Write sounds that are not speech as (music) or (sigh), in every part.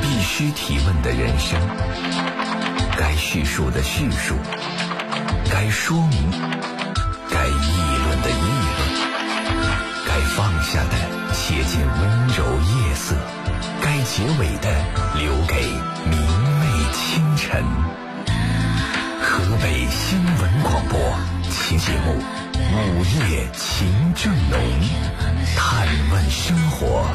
必须提问的人生，该叙述的叙述，该说明，该议论的议论，该放下的写进温柔夜色，该结尾的留给明媚清晨。河北新闻广播新节目《午夜情正浓》，探问生活，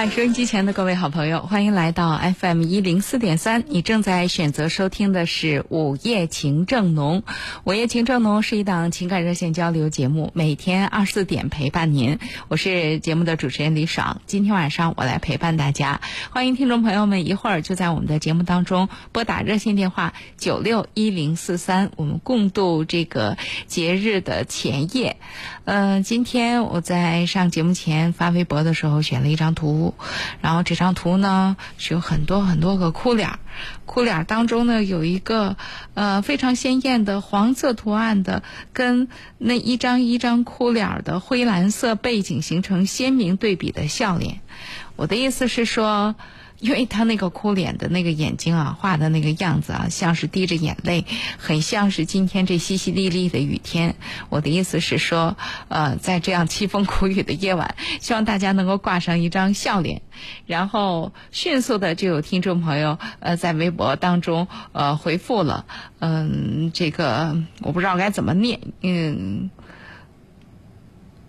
嗨，收音机前的各位好朋友，欢迎来到 FM 一零四点三。你正在选择收听的是《午夜情正浓》。《午夜情正浓》是一档情感热线交流节目，每天二十四点陪伴您。我是节目的主持人李爽，今天晚上我来陪伴大家。欢迎听众朋友们一会儿就在我们的节目当中拨打热线电话九六一零四三，我们共度这个节日的前夜。嗯，今天我在上节目前发微博的时候选了一张图，然后这张图呢是有很多很多个哭脸儿，哭脸儿当中呢有一个呃非常鲜艳的黄色图案的，跟那一张一张哭脸儿的灰蓝色背景形成鲜明对比的笑脸。我的意思是说。因为他那个哭脸的那个眼睛啊，画的那个样子啊，像是滴着眼泪，很像是今天这淅淅沥沥的雨天。我的意思是说，呃，在这样凄风苦雨的夜晚，希望大家能够挂上一张笑脸。然后迅速的就有听众朋友呃在微博当中呃回复了，嗯，这个我不知道该怎么念，嗯，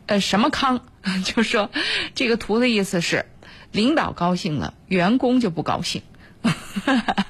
呃，什么康，(laughs) 就说这个图的意思是。领导高兴了，员工就不高兴。哈 (laughs) 哈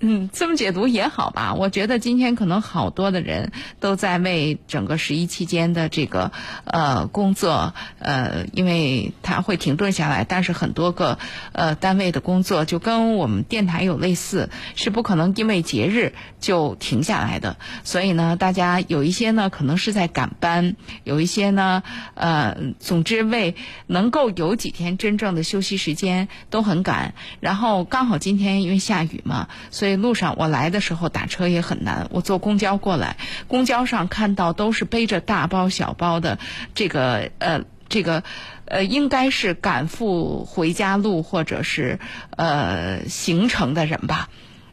嗯，这么解读也好吧。我觉得今天可能好多的人都在为整个十一期间的这个呃工作呃，因为它会停顿下来，但是很多个呃单位的工作就跟我们电台有类似，是不可能因为节日就停下来的。所以呢，大家有一些呢可能是在赶班，有一些呢呃，总之为能够有几天真正的休息时间都很赶。然后刚好今今天因为下雨嘛，所以路上我来的时候打车也很难。我坐公交过来，公交上看到都是背着大包小包的，这个呃，这个呃，应该是赶赴回家路或者是呃行程的人吧。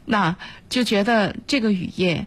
那就觉得这个雨夜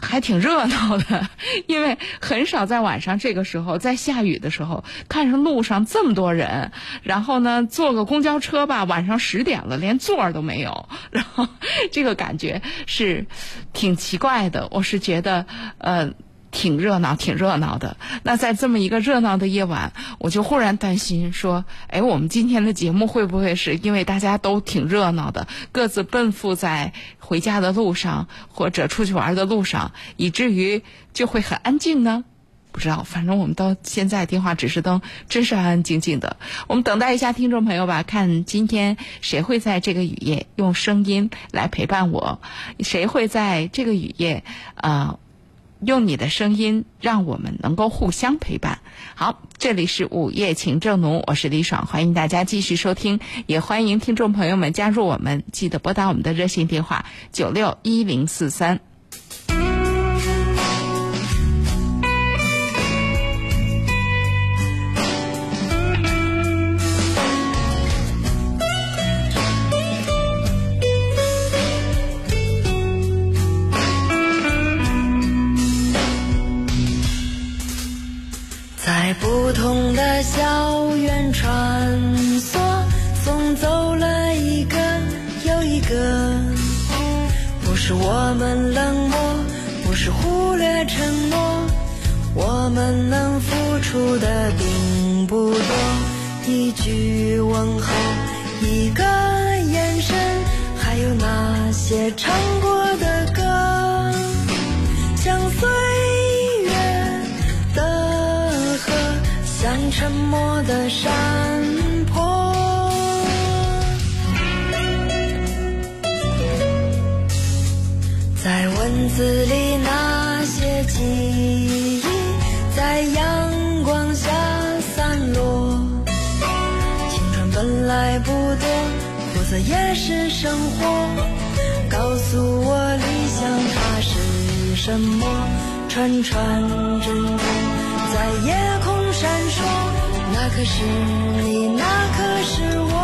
还挺热闹的，(laughs) 因为很少在晚上这个时候在下雨的时候看上路上这么多人，然后呢坐个公交车吧，晚上十点了连座儿都没有，然后这个感觉是挺奇怪的。我是觉得呃。挺热闹，挺热闹的。那在这么一个热闹的夜晚，我就忽然担心说：“哎，我们今天的节目会不会是因为大家都挺热闹的，各自奔赴在回家的路上或者出去玩的路上，以至于就会很安静呢？”不知道，反正我们到现在电话指示灯真是安安静静的。我们等待一下听众朋友吧，看今天谁会在这个雨夜用声音来陪伴我，谁会在这个雨夜啊？用你的声音，让我们能够互相陪伴。好，这里是午夜情正浓，我是李爽，欢迎大家继续收听，也欢迎听众朋友们加入我们，记得拨打我们的热线电话九六一零四三。的校园穿梭，送走了一个又一个。不是我们冷漠，不是忽略承诺，我们能付出的并不多。一句问候，一个眼神，还有那些唱过的歌，漠的山坡，在文字里那些记忆，在阳光下散落。青春本来不多，苦涩也是生活。告诉我理想它是什么？串串珍珠。在夜空。那可是你，那可是我，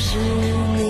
是你，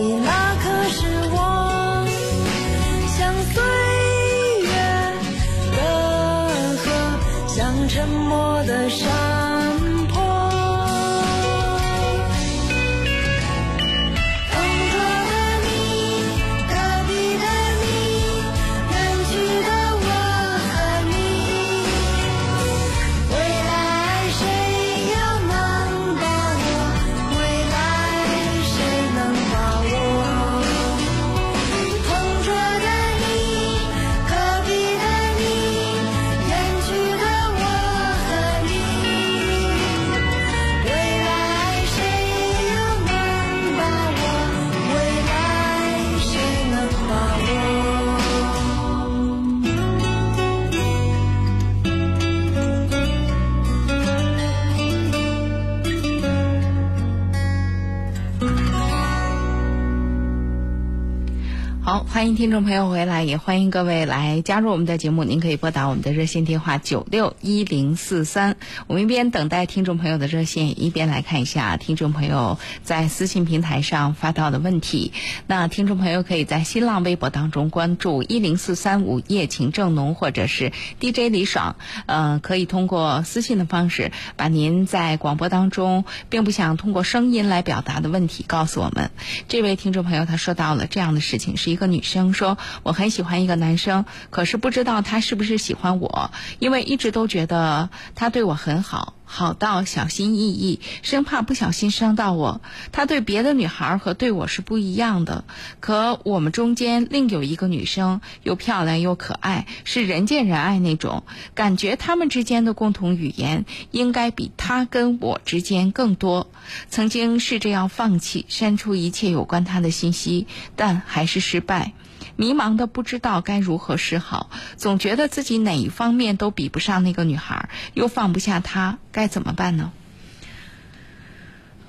听众朋友回来，也欢迎各位来加入我们的节目。您可以拨打我们的热线电话九六一零四三。我们一边等待听众朋友的热线，一边来看一下听众朋友在私信平台上发到的问题。那听众朋友可以在新浪微博当中关注一零四三午夜情正浓，或者是 DJ 李爽。呃，可以通过私信的方式，把您在广播当中并不想通过声音来表达的问题告诉我们。这位听众朋友他说到了这样的事情，是一个女。生说我很喜欢一个男生，可是不知道他是不是喜欢我，因为一直都觉得他对我很好，好到小心翼翼，生怕不小心伤到我。他对别的女孩和对我是不一样的，可我们中间另有一个女生，又漂亮又可爱，是人见人爱那种。感觉他们之间的共同语言应该比他跟我之间更多。曾经试着要放弃删除一切有关他的信息，但还是失败。迷茫的不知道该如何是好，总觉得自己哪一方面都比不上那个女孩，又放不下她，该怎么办呢？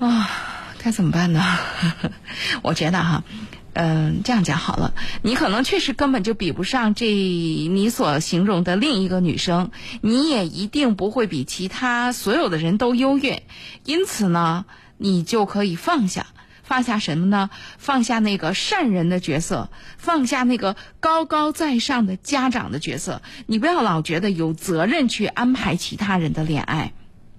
啊，该怎么办呢？(laughs) 我觉得哈，嗯，这样讲好了，你可能确实根本就比不上这你所形容的另一个女生，你也一定不会比其他所有的人都优越，因此呢，你就可以放下。放下什么呢？放下那个善人的角色，放下那个高高在上的家长的角色。你不要老觉得有责任去安排其他人的恋爱，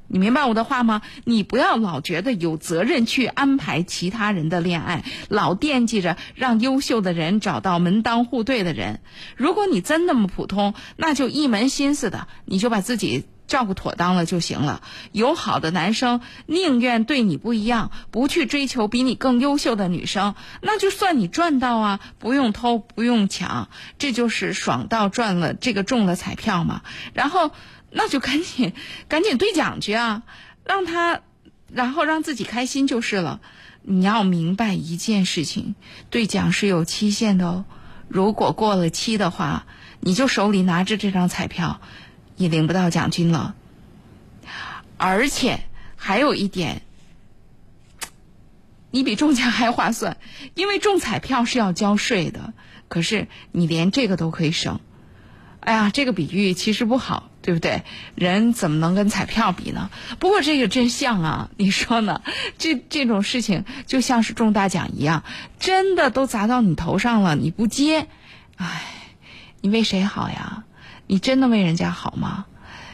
你明白我的话吗？你不要老觉得有责任去安排其他人的恋爱，老惦记着让优秀的人找到门当户对的人。如果你真那么普通，那就一门心思的，你就把自己。照顾妥当了就行了。有好的男生宁愿对你不一样，不去追求比你更优秀的女生，那就算你赚到啊，不用偷，不用抢，这就是爽到赚了这个中了彩票嘛。然后那就赶紧 (laughs) 赶紧兑奖去啊，让他，然后让自己开心就是了。你要明白一件事情，兑奖是有期限的哦。如果过了期的话，你就手里拿着这张彩票。你领不到奖金了，而且还有一点，你比中奖还划算，因为中彩票是要交税的，可是你连这个都可以省。哎呀，这个比喻其实不好，对不对？人怎么能跟彩票比呢？不过这个真像啊，你说呢？这这种事情就像是中大奖一样，真的都砸到你头上了，你不接，唉，你为谁好呀？你真的为人家好吗？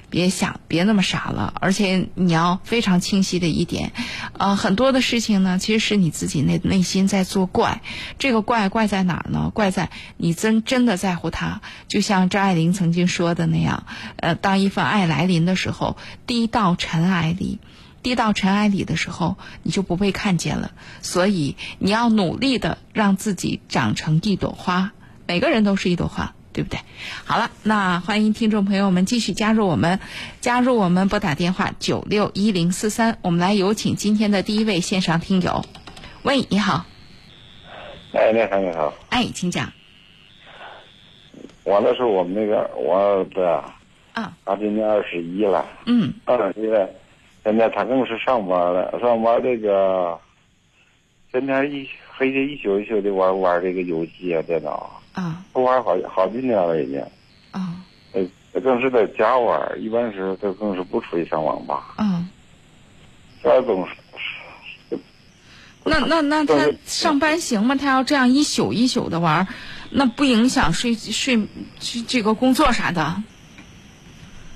别想，别那么傻了。而且你要非常清晰的一点，呃，很多的事情呢，其实是你自己内内心在作怪。这个怪怪在哪儿呢？怪在你真真的在乎他。就像张爱玲曾经说的那样，呃，当一份爱来临的时候，滴到尘埃里，滴到尘埃里的时候，你就不被看见了。所以你要努力的让自己长成一朵花。每个人都是一朵花。对不对？好了，那欢迎听众朋友们继续加入我们，加入我们拨打电话九六一零四三，我们来有请今天的第一位线上听友。喂，你好。哎，你好，你好。哎，请讲。我那是我们那个我儿子啊，他今年二十一了。嗯。二十一了，现在他更是上班了，上班这个，天天一黑夜一宿一宿的玩玩这个游戏啊，电脑。啊，玩好好几年了已经。啊，呃，更是在家玩，一般是他更是不出去上网吧。嗯。这总是。那那那他上班行吗？他要这样一宿一宿的玩，那不影响睡睡这这个工作啥的？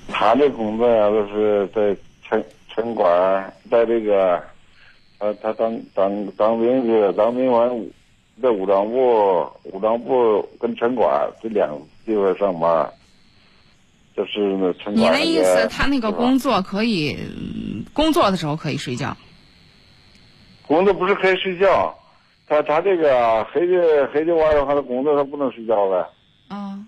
他的工作呀，都是在城城管，在这个，他他当当当兵去，当兵完。在武装部、武装部跟城管这两个地方上班，就是那城管。你的意思，他那个工作可以工作的时候可以睡觉？工作不是可以睡觉，他他这个黑的黑的晚上他的工作他不能睡觉呗。啊。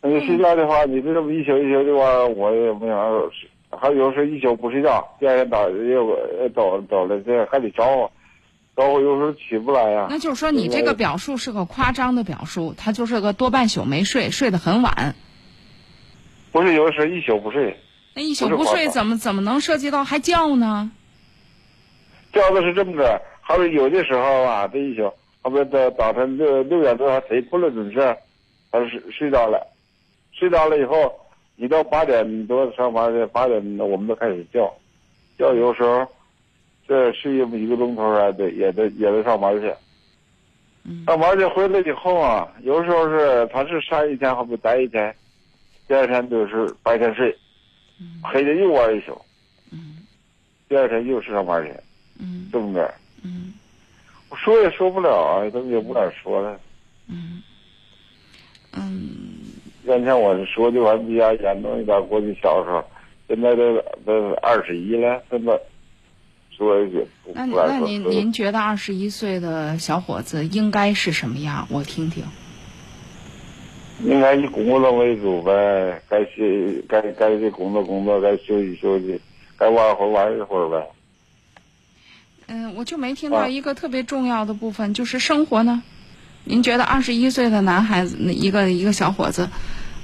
那你睡觉的话，你这么一宿一宿的话，我也没法睡。还有时候一宿不睡觉，第二天早又早早了，这还得找。到我有时候起不来呀。那就是说，你这个表述是个夸张的表述，他就是个多半宿没睡，睡得很晚。不是，有的时候一宿不睡。那一宿不睡，怎么怎么能涉及到还叫呢？叫的是这么着，好比有的时候啊，这一宿，好比在早晨六六点多，他贼困了准时，他睡睡着了，睡着了以后，一到八点多上班去，八点我们都开始叫，叫有时候。这睡一一个钟头啊，得也得也得上班去。上班去回来以后啊，有时候是他是上一天，还不待一天，第二天就是白天睡，黑天又玩一宿。第二天又是上班去，这么着。我说也说不了啊，他们也不敢说了。嗯。嗯。原先我说的话比较严重一点，过去小时候，现在都都二十一了，现在。说一句，那那您您觉得二十一岁的小伙子应该是什么样？我听听。应该以工作为主呗，该休该该去工作工作，该休息休息，该玩会玩一会儿呗。嗯，我就没听到一个特别重要的部分，就是生活呢。您觉得二十一岁的男孩子，一个一个小伙子，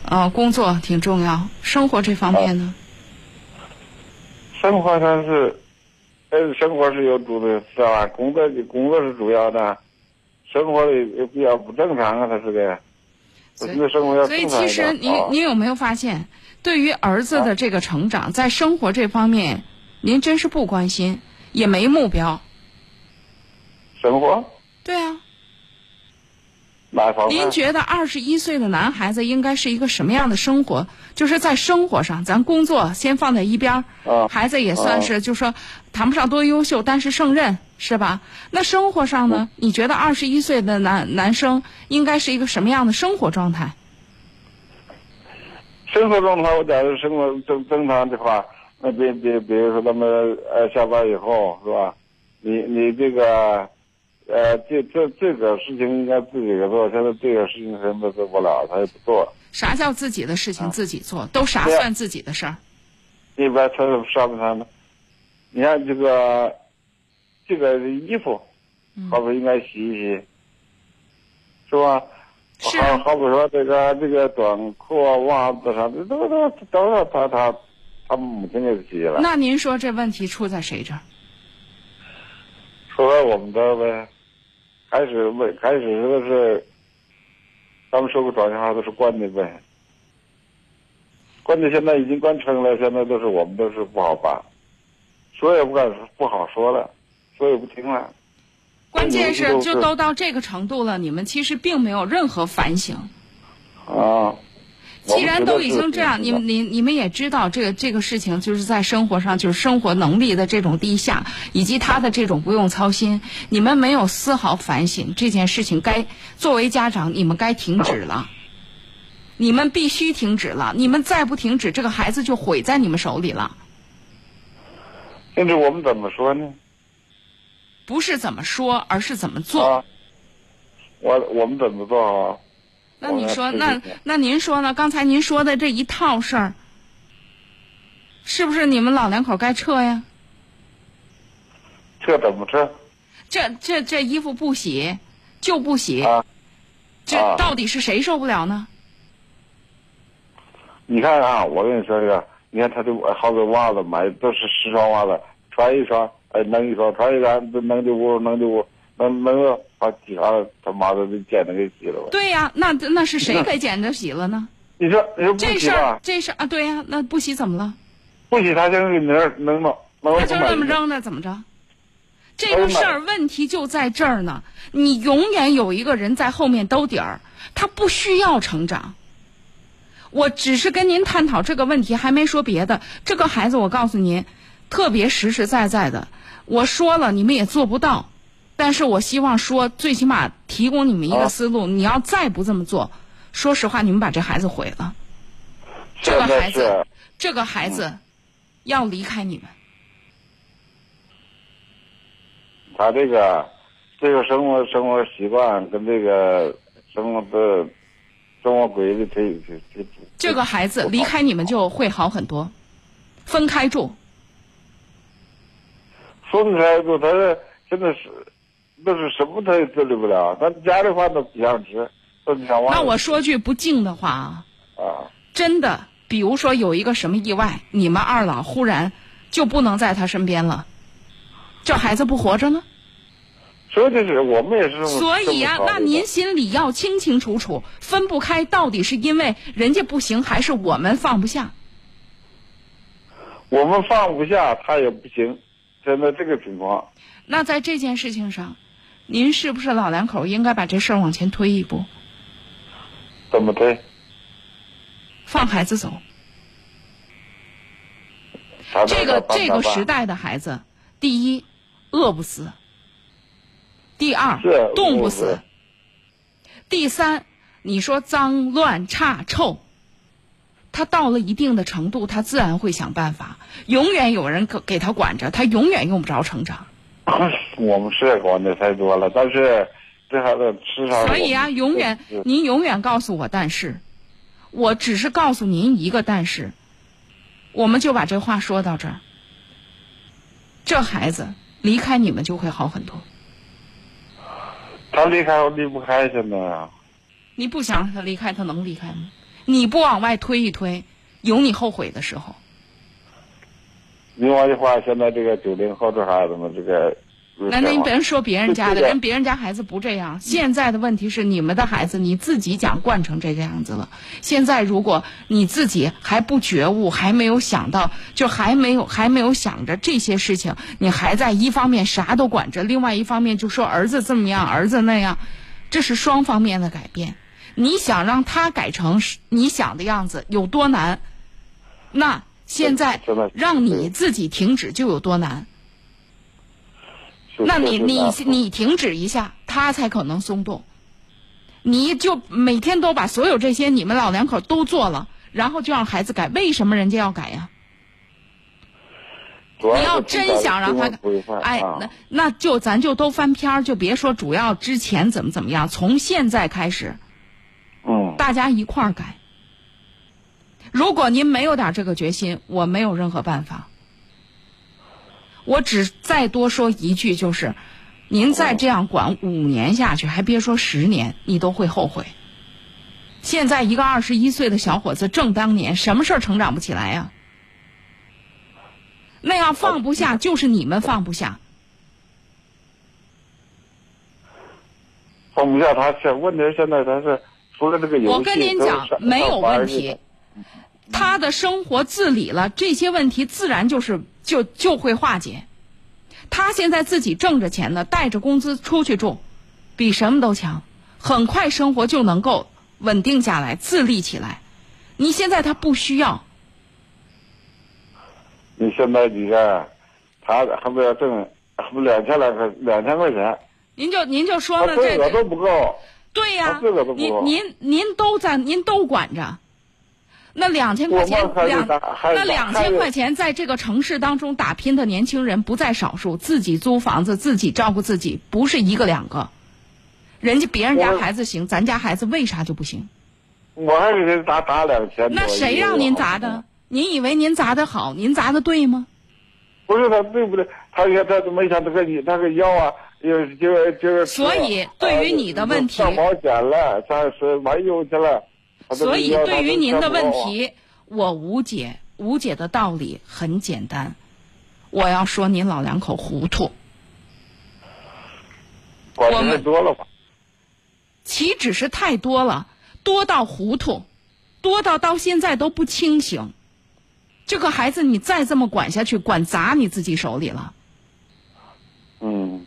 呃，工作挺重要，生活这方面呢？生活上是。呃，生活是有主的，是吧？工作工作是主要的，生活的也比较不正常啊，他是的。所以，所以其实您您有没有发现，对于儿子的这个成长，在生活这方面，您真是不关心，也没目标。生活？对啊。方您觉得二十一岁的男孩子应该是一个什么样的生活？就是在生活上，咱工作先放在一边儿，孩子也算是，就说谈不上多优秀，但是胜任是吧？那生活上呢？你觉得二十一岁的男男生应该是一个什么样的生活状态？生活状态，我假如生活正正常的话，那比比比如说他们呃下班以后是吧？你你这个。呃，这这这个事情应该自己做，现在这个事情什么都做不了，他也不做。啥叫自己的事情自己做？都啥算自己的事儿？一般他上不上呢？你看这个这个衣服，好不应该洗一洗，是吧？是。好，好比说这个这个短裤啊、袜子啥的，都都都是他他他母亲给洗了。那您说这问题出在谁这儿？出在我们这儿呗。开始问，开始都是，他们说个庄稼话，都是惯的呗。关的现在已经关成了，现在都是我们都是不好办，说也不敢不好说了，说也不听了。关键是就都到这个程度了，你们其实并没有任何反省。啊。既然都已经这样，你们们你你们也知道，这个这个事情就是在生活上，就是生活能力的这种低下，以及他的这种不用操心，你们没有丝毫反省这件事情该作为家长，你们该停止了，你们必须停止了，你们再不停止，这个孩子就毁在你们手里了。现在我们怎么说呢？不是怎么说，而是怎么做。啊，我我们怎么做啊？那你说，那那您说呢？刚才您说的这一套事儿，是不是你们老两口该撤呀？撤怎么撤？这这这衣服不洗就不洗，啊这啊到底是谁受不了呢？你看啊，我跟你说这个，你看他这好多袜子买都是十双袜子，穿一双哎扔一双，穿一双都扔的屋扔丢屋，扔扔了把几双他妈的给捡着给洗了吧？对呀，那那是谁给捡着洗了呢？你说你说不洗这事儿吧，这事儿啊，对呀，那不洗怎么了？不洗他就给扔扔了，扔了他就不买去这么扔的，怎么着？这个事儿问题就在这儿呢。你永远有一个人在后面兜底儿，他不需要成长。我只是跟您探讨这个问题，还没说别的。这个孩子，我告诉您，特别实实在在的。我说了，你们也做不到，但是我希望说，最起码提供你们一个啊思路。你要再不这么做，说实话，你们把这孩子毁了。这个孩子，这个孩子要离开你们。他这个这个生活生活习惯跟这个生活的生活规律，这这这这个孩子离开你们就会好很多，分开住。分开住，他是真的是都是什么他也自理不了，他家里饭都不想吃，都不想往。那我说句不敬的话啊，啊，真的，比如说有一个什么意外，你们二老忽然就不能在他身边了，这孩子不活着呢？所以就是我们也是。所以呀、这么考虑的那您心里要清清楚楚，分不开到底是因为人家不行，还是我们放不下？我们放不下，他也不行，现在这个情况，那在这件事情上，您是不是老两口应该把这事儿往前推一步，怎么推？放孩子走？这个这个时代的孩子，第一，饿不死；第二，冻不死死；第三，你说脏乱差臭，他到了一定的程度，他自然会想办法。永远有人给给他管着，他永远用不着成长。(laughs) 我们是管的太多了，但是这孩子吃啥。所以啊，永远您永远告诉我，但是，我只是告诉您一个但是，我们就把这话说到这儿。这孩子离开你们就会好很多。他离开我离不开，现在啊，你不想让他离开，他能离开吗？你不往外推一推，有你后悔的时候。另外的话，现在这个九零后这孩子们，这个那您别说别人家的人，别人家孩子不这样。现在的问题是你们的孩子，你自己讲惯成这个样子了。现在如果你自己还不觉悟，还没有想到，就还没有还没有想着这些事情，你还在一方面啥都管着，另外一方面就说儿子这么样，儿子那样，这是双方面的改变。你想让他改成你想的样子有多难？那现在让你自己停止就有多难。那你你你停止一下，他才可能松动。你就每天都把所有这些你们老两口都做了，然后就让孩子改，为什么人家要改呀？你要真想让他改，哎，啊那那就咱就都翻篇儿，就别说主要之前怎么怎么样，从现在开始，嗯，大家一块儿改。如果您没有点这个决心，我没有任何办法。我只再多说一句，就是，您再这样管五年下去，还别说十年，你都会后悔。现在一个二十一岁的小伙子正当年，什么事儿成长不起来呀、那样放不下，就是你们放不下。放不下他，现问题现在他是除了这个游戏，我跟您讲没有问题他的生活自理了，这些问题自然就是就就会化解。他现在自己挣着钱呢，带着工资出去住，比什么都强，很快生活就能够稳定下来，自立起来。你现在他不需要，你现在你看，他还不要挣，还不两千来块两千块钱，您就您就说了他自个都不够。对呀您您您都在您都管着。那两千块钱两那两千块钱在这个城市当中打拼的年轻人不在少数，自己租房子，自己照顾自己，不是一个两个。人家别人家孩子行，咱家孩子为啥就不行？我还是给打打两千多。那谁让您砸的？您以为您砸的好，您砸的对吗？不是他对不对？他也他都没想他个你那个腰啊，就是就是就是。所以对于你的问题上保险了，上是玩游去了。所以对于您的问，题，我无解。无解的道理很简单，我要说您老两口糊涂。我们多了吧？岂止是太多了，多到糊涂，多到到现在都不清醒。这个孩子你再这么管下去，管砸你自己手里了。嗯，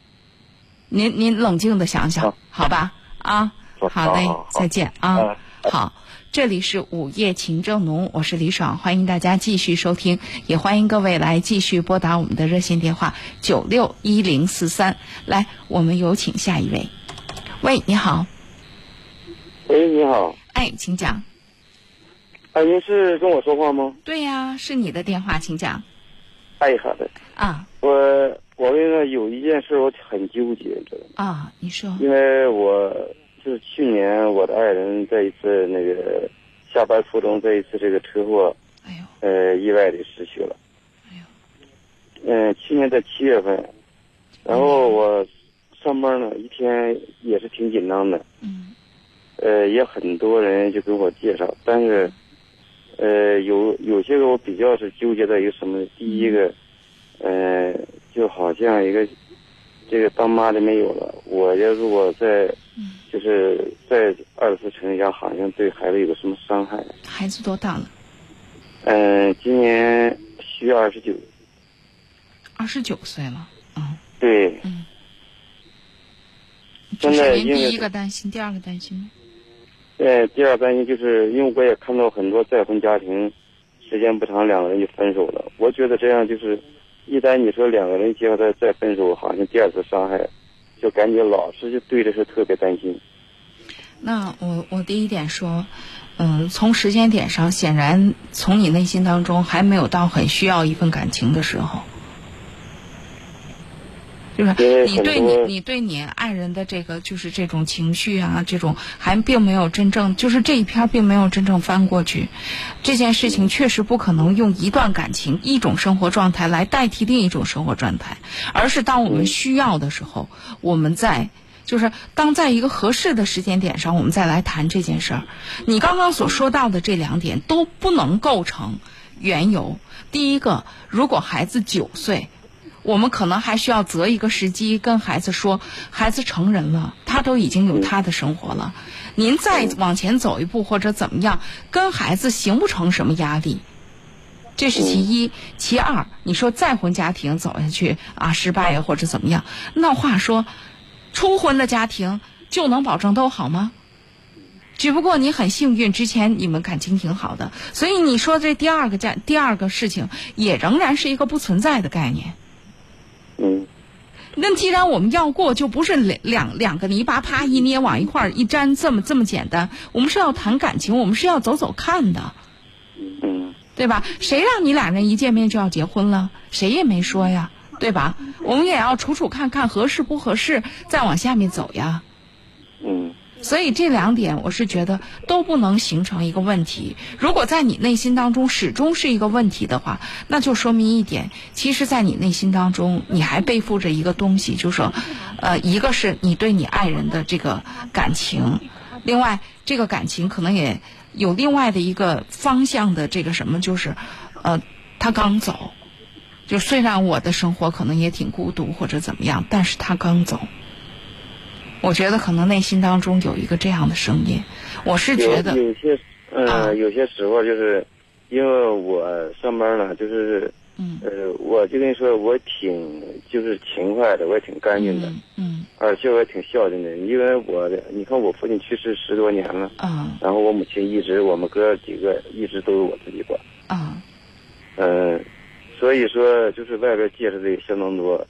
您您冷静的想想好，吧？啊，好好嘞再见啊嗯。好，这里是午夜情正浓，我是李爽，欢迎大家继续收听，也欢迎各位来继续拨打我们的热线电话九六一零四三。来，我们有请下一位。喂，你好，喂，你好，哎，请讲。哎，您是跟我说话吗？对呀，是你的电话，请讲。哎，好的，啊我我那个有一件事我很纠结，知道吗？啊，你说。因为我就是去年我的爱人在一次那个下班途中，在一次这个车祸，哎呦，呃，意外的失去了。哎呦。嗯、去年在七月份，然后我上班呢，一天也是挺紧张的。嗯呃，也很多人就给我介绍，但是，呃，有有些个我比较是纠结在一个什么？第一个，呃，就好像一个这个当妈的没有了，我要如果在嗯，就是在二次成家，好像对孩子有个什么伤害。孩子多大了？嗯、今年虚二十九，二十九岁了。嗯，对，这现在是您第一个担心，第二个担心呢？呃，第二担心就是因为我也看到很多再婚家庭，时间不长两个人就分手了。我觉得这样就是，一旦你说两个人结合再再分手，好像第二次伤害，就感觉老师就对这事特别担心。那我我第一点说，嗯，从时间点上，显然从你内心当中还没有到很需要一份感情的时候，就是你对你你对你爱人的这个就是这种情绪啊，这种还并没有真正就是这一篇并没有真正翻过去，这件事情确实不可能用一段感情、一种生活状态来代替另一种生活状态，而是当我们需要的时候，我们在。就是当在一个合适的时间点上，我们再来谈这件事儿。你刚刚所说到的这两点都不能构成缘由。第一个，如果孩子九岁，我们可能还需要择一个时机跟孩子说，孩子成人了，他都已经有他的生活了，您再往前走一步或者怎么样，跟孩子形不成什么压力。这是其一，其二，你说再婚家庭走下去啊失败呀或者怎么样，那话说。初婚的家庭就能保证都好吗？只不过你很幸运，之前你们感情挺好的，所以你说这第二个家第二个事情也仍然是一个不存在的概念。那既然我们要过，就不是两两两个泥巴啪一捏往一块儿一粘这么这么简单。我们是要谈感情，我们是要走走看的，嗯对吧？谁让你俩人一见面就要结婚了？谁也没说呀。对吧？我们也要处处看看合适不合适，再往下面走呀。嗯所以这两点，我是觉得都不能形成一个问题。如果在你内心当中始终是一个问题的话，那就说明一点，其实，在你内心当中，你还背负着一个东西，就是说，呃，一个是你对你爱人的这个感情，另外这个感情可能也有另外的一个方向的这个什么，就是，呃，他刚走。就虽然我的生活可能也挺孤独或者怎么样，但是他刚走，我觉得可能内心当中有一个这样的声音。我是觉得有有些呃、啊有些时候就是，因为我上班呢，就是嗯呃，我就跟你说，我挺就是勤快的，我也挺干净的，嗯嗯而且我也挺孝敬的。因为我的，你看我父亲去世十多年了，啊然后我母亲一直，我们哥几个一直都是我自己管。啊嗯，所以说就是外边介绍的也相当多。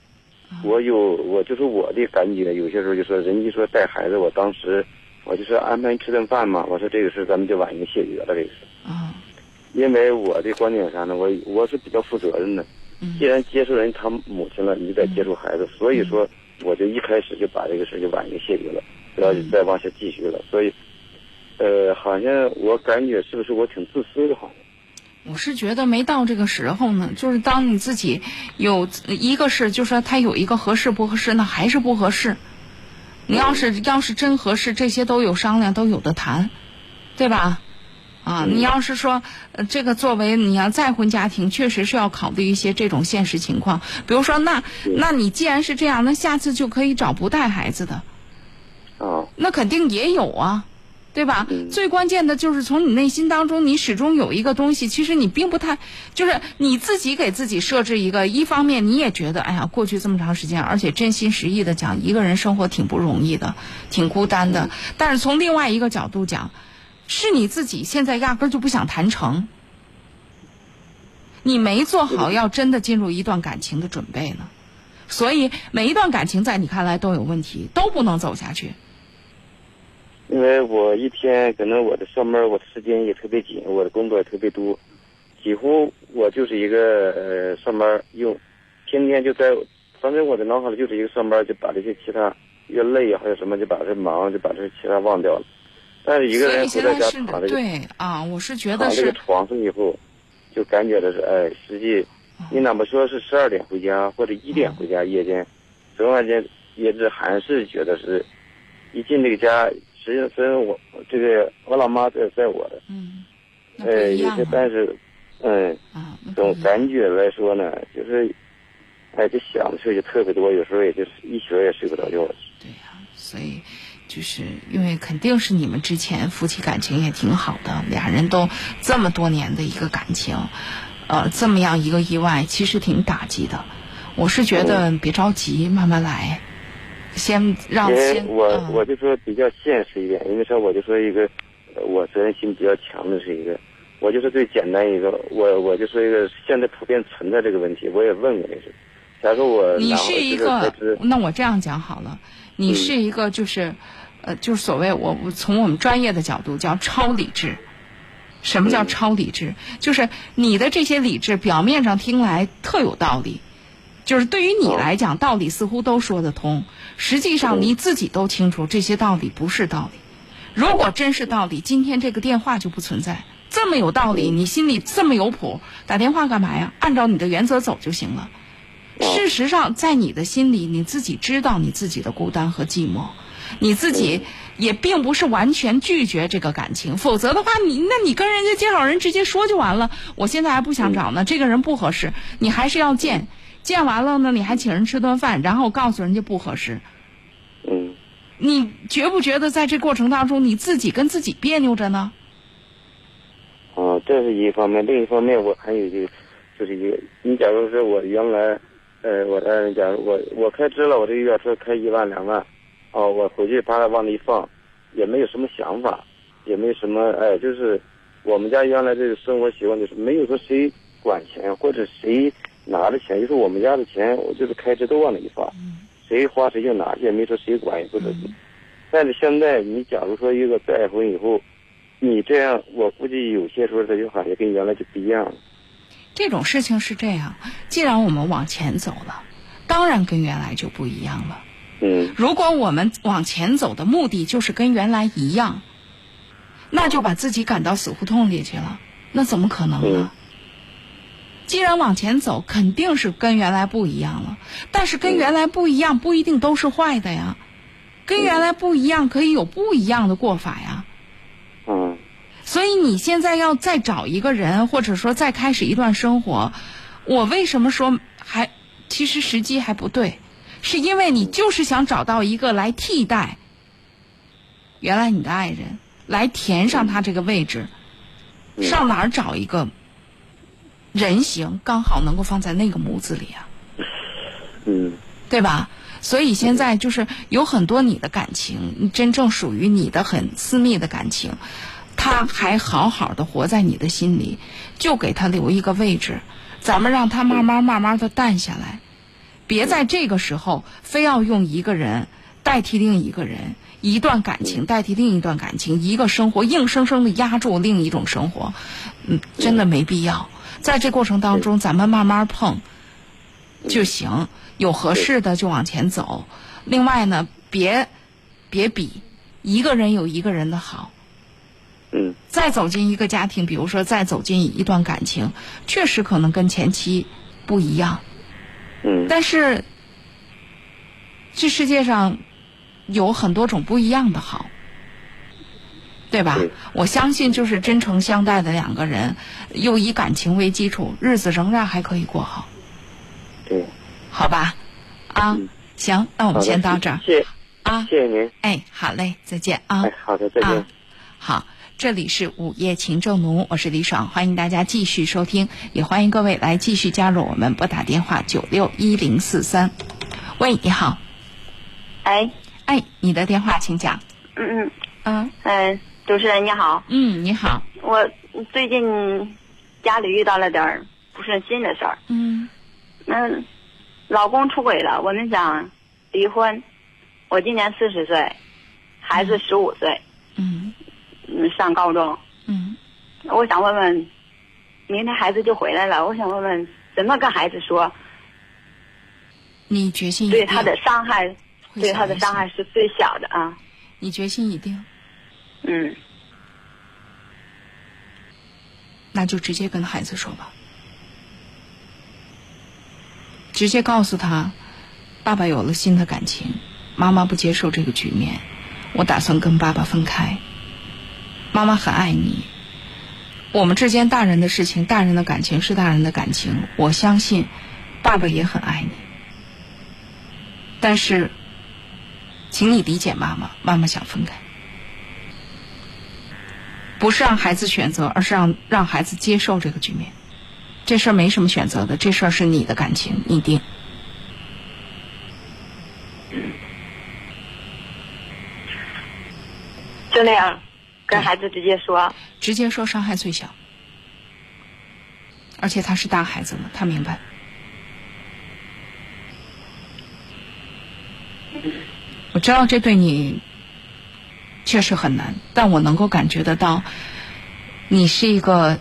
啊我有我就是我的感觉，有些时候就说人家说带孩子，我当时我就是安排吃顿饭嘛，我说这个事咱们就晚一个谢绝了这个事，啊因为我的观点啥呢，我我是比较负责任的，嗯既然接受人他母亲了，你就得接受孩子，所以说我就一开始就把这个事就晚一个谢绝了，不要再往下继续了，所以，呃，好像我感觉是不是我挺自私的，好像。我是觉得没到这个时候呢，就是当你自己有一个是，就说他有一个合适不合适，那还是不合适。你要是要是真合适，这些都有商量，都有的谈，对吧？啊，你要是说，呃，这个作为你要再婚家庭，确实是要考虑一些这种现实情况。比如说，那那你既然是这样，那下次就可以找不带孩子的，哦，那肯定也有啊，对吧？嗯最关键的就是从你内心当中，你始终有一个东西，其实你并不太，就是你自己给自己设置一个，一方面你也觉得，哎呀，过去这么长时间，而且真心实意的讲，一个人生活挺不容易的，挺孤单的。但是从另外一个角度讲，是你自己现在压根儿就不想谈成，你没做好要真的进入一段感情的准备呢。所以每一段感情在你看来都有问题，都不能走下去。因为我一天可能我的上班我的时间也特别紧，我的工作也特别多，几乎我就是一个呃上班用，天天就在，反正我的脑海里就是一个上班，就把这些其他越累还有什么就把这忙就把这其他忘掉了。但是一个人回到家现在是躺这个对啊，我是觉躺这个床上以后，就感觉的是哎，实际你哪怕说是十二点回家或者一点回家夜间，总而言之也是还是觉得是，一进这个家，实际上虽然我这个我老妈在在我的，嗯，呃，有些但是，嗯，总感觉来说呢，就是，哎，就想的事就特别多，有时候也就是一宿也睡不着觉。对呀、所以就是因为肯定是你们之前夫妻感情也挺好的，俩人都这么多年的一个感情，呃，这么样一个意外，其实挺打击的。我是觉得别着急，慢慢来，先让先我、嗯我就说比较现实一点，因为啥我就说一个，呃我责任心比较强的是一个，我就是最简单一个，我我就说一个现在普遍存在这个问题，我也问过这是，假如我你是一个，那我这样讲好了，你嗯是一个就是，呃，就是所谓我我从我们专业的角度叫超理智。什么叫嗯超理智？就是你的这些理智表面上听来特有道理，就是对于你哦来讲，道理似乎都说得通，实际上嗯你自己都清楚这些道理不是道理。如果真是道理，今天这个电话就不存在。这么有道理，你心里这么有谱，打电话干嘛呀？按照你的原则走就行了。事实上，在你的心里，你自己知道你自己的孤单和寂寞，你自己也并不是完全拒绝这个感情，否则的话，你那你跟人家介绍人直接说就完了。我现在还不想找呢，这个人不合适，你还是要见。见完了呢，你还请人吃顿饭，然后告诉人家不合适。嗯，你觉不觉得在这过程当中，你自己跟自己别扭着呢？啊，这是一方面，另一方面我还有一个，就是一个，你假如说我原来，呃，我的人，假如我我开支了，我这个月车开一万两万，哦，我回去把它往那一放，也没有什么想法，也没什么，哎，就是我们家原来这个生活习惯就是没有说谁管钱或者谁拿着钱，就是我们家的钱，我就是开支都往里一放，谁花谁就拿去，也没说谁管也不是。但是现在你假如说一个再婚以后。你这样，我估计有些时候这就好像跟原来就不一样了。这种事情是这样，既然我们往前走了，当然跟原来就不一样了。嗯如果我们往前走的目的就是跟原来一样，那就把自己赶到死胡同里去了，那怎么可能嗯呢？既然往前走，肯定是跟原来不一样了。但是跟原来不一样，不一定都是坏的呀。跟原来不一样，可以有不一样的过法呀。嗯所以你现在要再找一个人，或者说再开始一段生活，我为什么说还其实时机还不对？是因为你就是想找到一个来替代原来你的爱人，来填上他这个位置。上哪儿找一个人形刚好能够放在那个模子里啊，嗯对吧？所以现在就是有很多你的感情，真正属于你的很私密的感情，他还好好的活在你的心里，就给他留一个位置，咱们让他慢慢慢慢的淡下来，别在这个时候非要用一个人代替另一个人，一段感情代替另一段感情，一个生活硬生生的压住另一种生活，嗯，真的没必要。在这过程当中，咱们慢慢碰就行，有合适的就往前走。另外呢，别别比，一个人有一个人的好。嗯。再走进一个家庭，比如说再走进一段感情，确实可能跟前期不一样，嗯。但是这世界上有很多种不一样的好，对吧对？我相信，就是真诚相待的两个人，又以感情为基础，日子仍然还可以过好，对，好吧？啊，嗯行，那我们先到这儿谢谢啊。谢谢您，哎，好嘞，再见啊。哎，好的，再见。啊，好，这里是午夜情正浓，我是李爽，欢迎大家继续收听，也欢迎各位来继续加入我们，拨打电话九六一零四三。喂，你好，哎，哎，你的电话请讲。嗯嗯嗯嗯，主持人你好，嗯，你好，我最近家里遇到了点儿不顺心的事儿，嗯那，老公出轨了，我们想离婚，我今年四十岁，孩子十五岁，嗯嗯，上高中，嗯我想问问，明天孩子就回来了，我想问问怎么跟孩子说，你决心对他的伤害，对他的伤害是最小的啊，你决心已定，嗯那就直接跟孩子说吧，直接告诉他，爸爸有了新的感情，妈妈不接受这个局面，我打算跟爸爸分开。妈妈很爱你，我们之间大人的事情，大人的感情是大人的感情，我相信爸爸也很爱你。但是，请你理解妈妈，妈妈想分开。不是让孩子选择，而是让让孩子接受这个局面。这事儿没什么选择的，这事儿是你的感情，你定。就那样跟孩子直接说，直接说伤害最小，而且他是大孩子了，他明白。我知道这对你确实很难，但我能够感觉得到，你是一个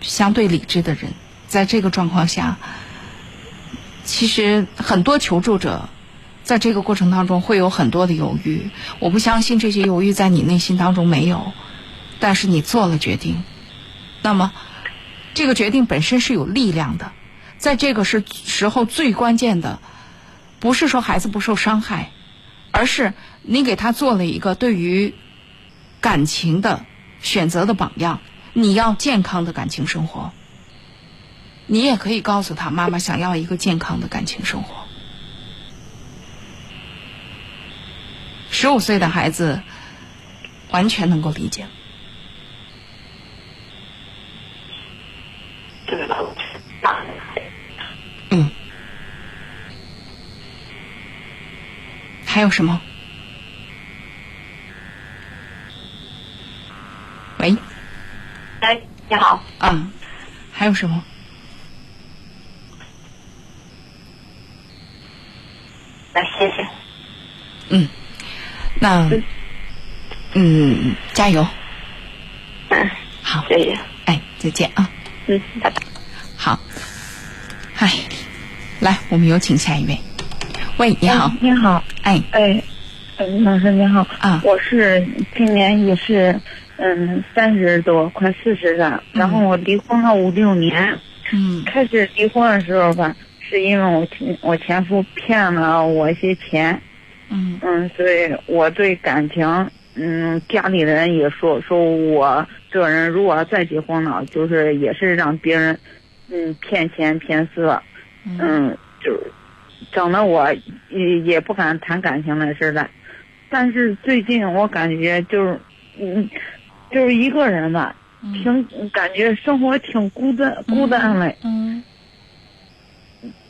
相对理智的人，在这个状况下，其实很多求助者在这个过程当中会有很多的犹豫，我不相信这些犹豫在你内心当中没有，但是你做了决定，那么这个决定本身是有力量的，在这个是时候最关键的，不是说孩子不受伤害，而是你给他做了一个对于感情的选择的榜样，你要健康的感情生活。你也可以告诉他，妈妈想要一个健康的感情生活。十五岁的孩子完全能够理解。嗯，还有什么？喂，哎，你好，啊，还有什么？那谢谢。嗯，那嗯，加油，嗯，好，谢谢。哎，再见啊，嗯，拜拜。好，嗨，来，我们有请下一位。喂，你好，你好，哎，哎，嗯，老师你好，啊我是今年也是嗯三十多，快四十了，然后我离婚了五六年，嗯。开始离婚的时候吧，是因为我前我前夫骗了我一些钱，嗯。嗯，所以我对感情，嗯，家里人也说说我这人如果再结婚了，就是也是让别人，嗯，骗钱骗色，嗯。嗯，就是整的我也也不敢谈感情的事了。但是最近我感觉就是，嗯，就是一个人吧，挺感觉生活挺孤单孤单嘞。嗯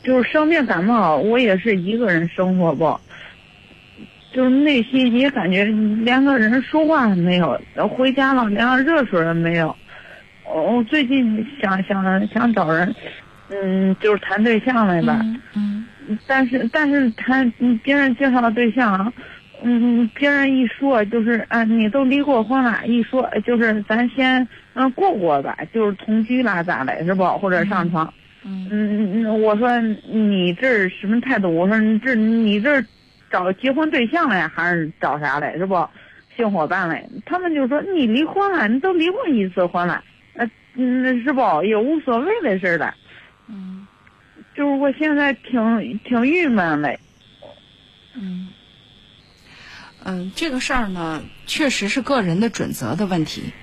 就是生病感冒，我也是一个人生活不，就是内心也感觉连个人说话都没有，回家了连个热水也没有。我最近想想想找人，嗯，就是谈对象来吧。嗯但是但是谈嗯别人介绍的对象，嗯，别人一说就是啊，你都离过婚了，一说就是咱先嗯过过吧，就是同居啦咋的，是不？或者上床。嗯嗯嗯，我说你这什么态度？我说你这你这找结婚对象嘞，还是找啥嘞？是不？性伙伴嘞？他们就说你离婚了，你都离过一次婚了，呃嗯是不？也无所谓的事儿了。嗯就是我现在挺挺郁闷嘞。嗯嗯，这个事儿呢，确实是个人的准则的问题。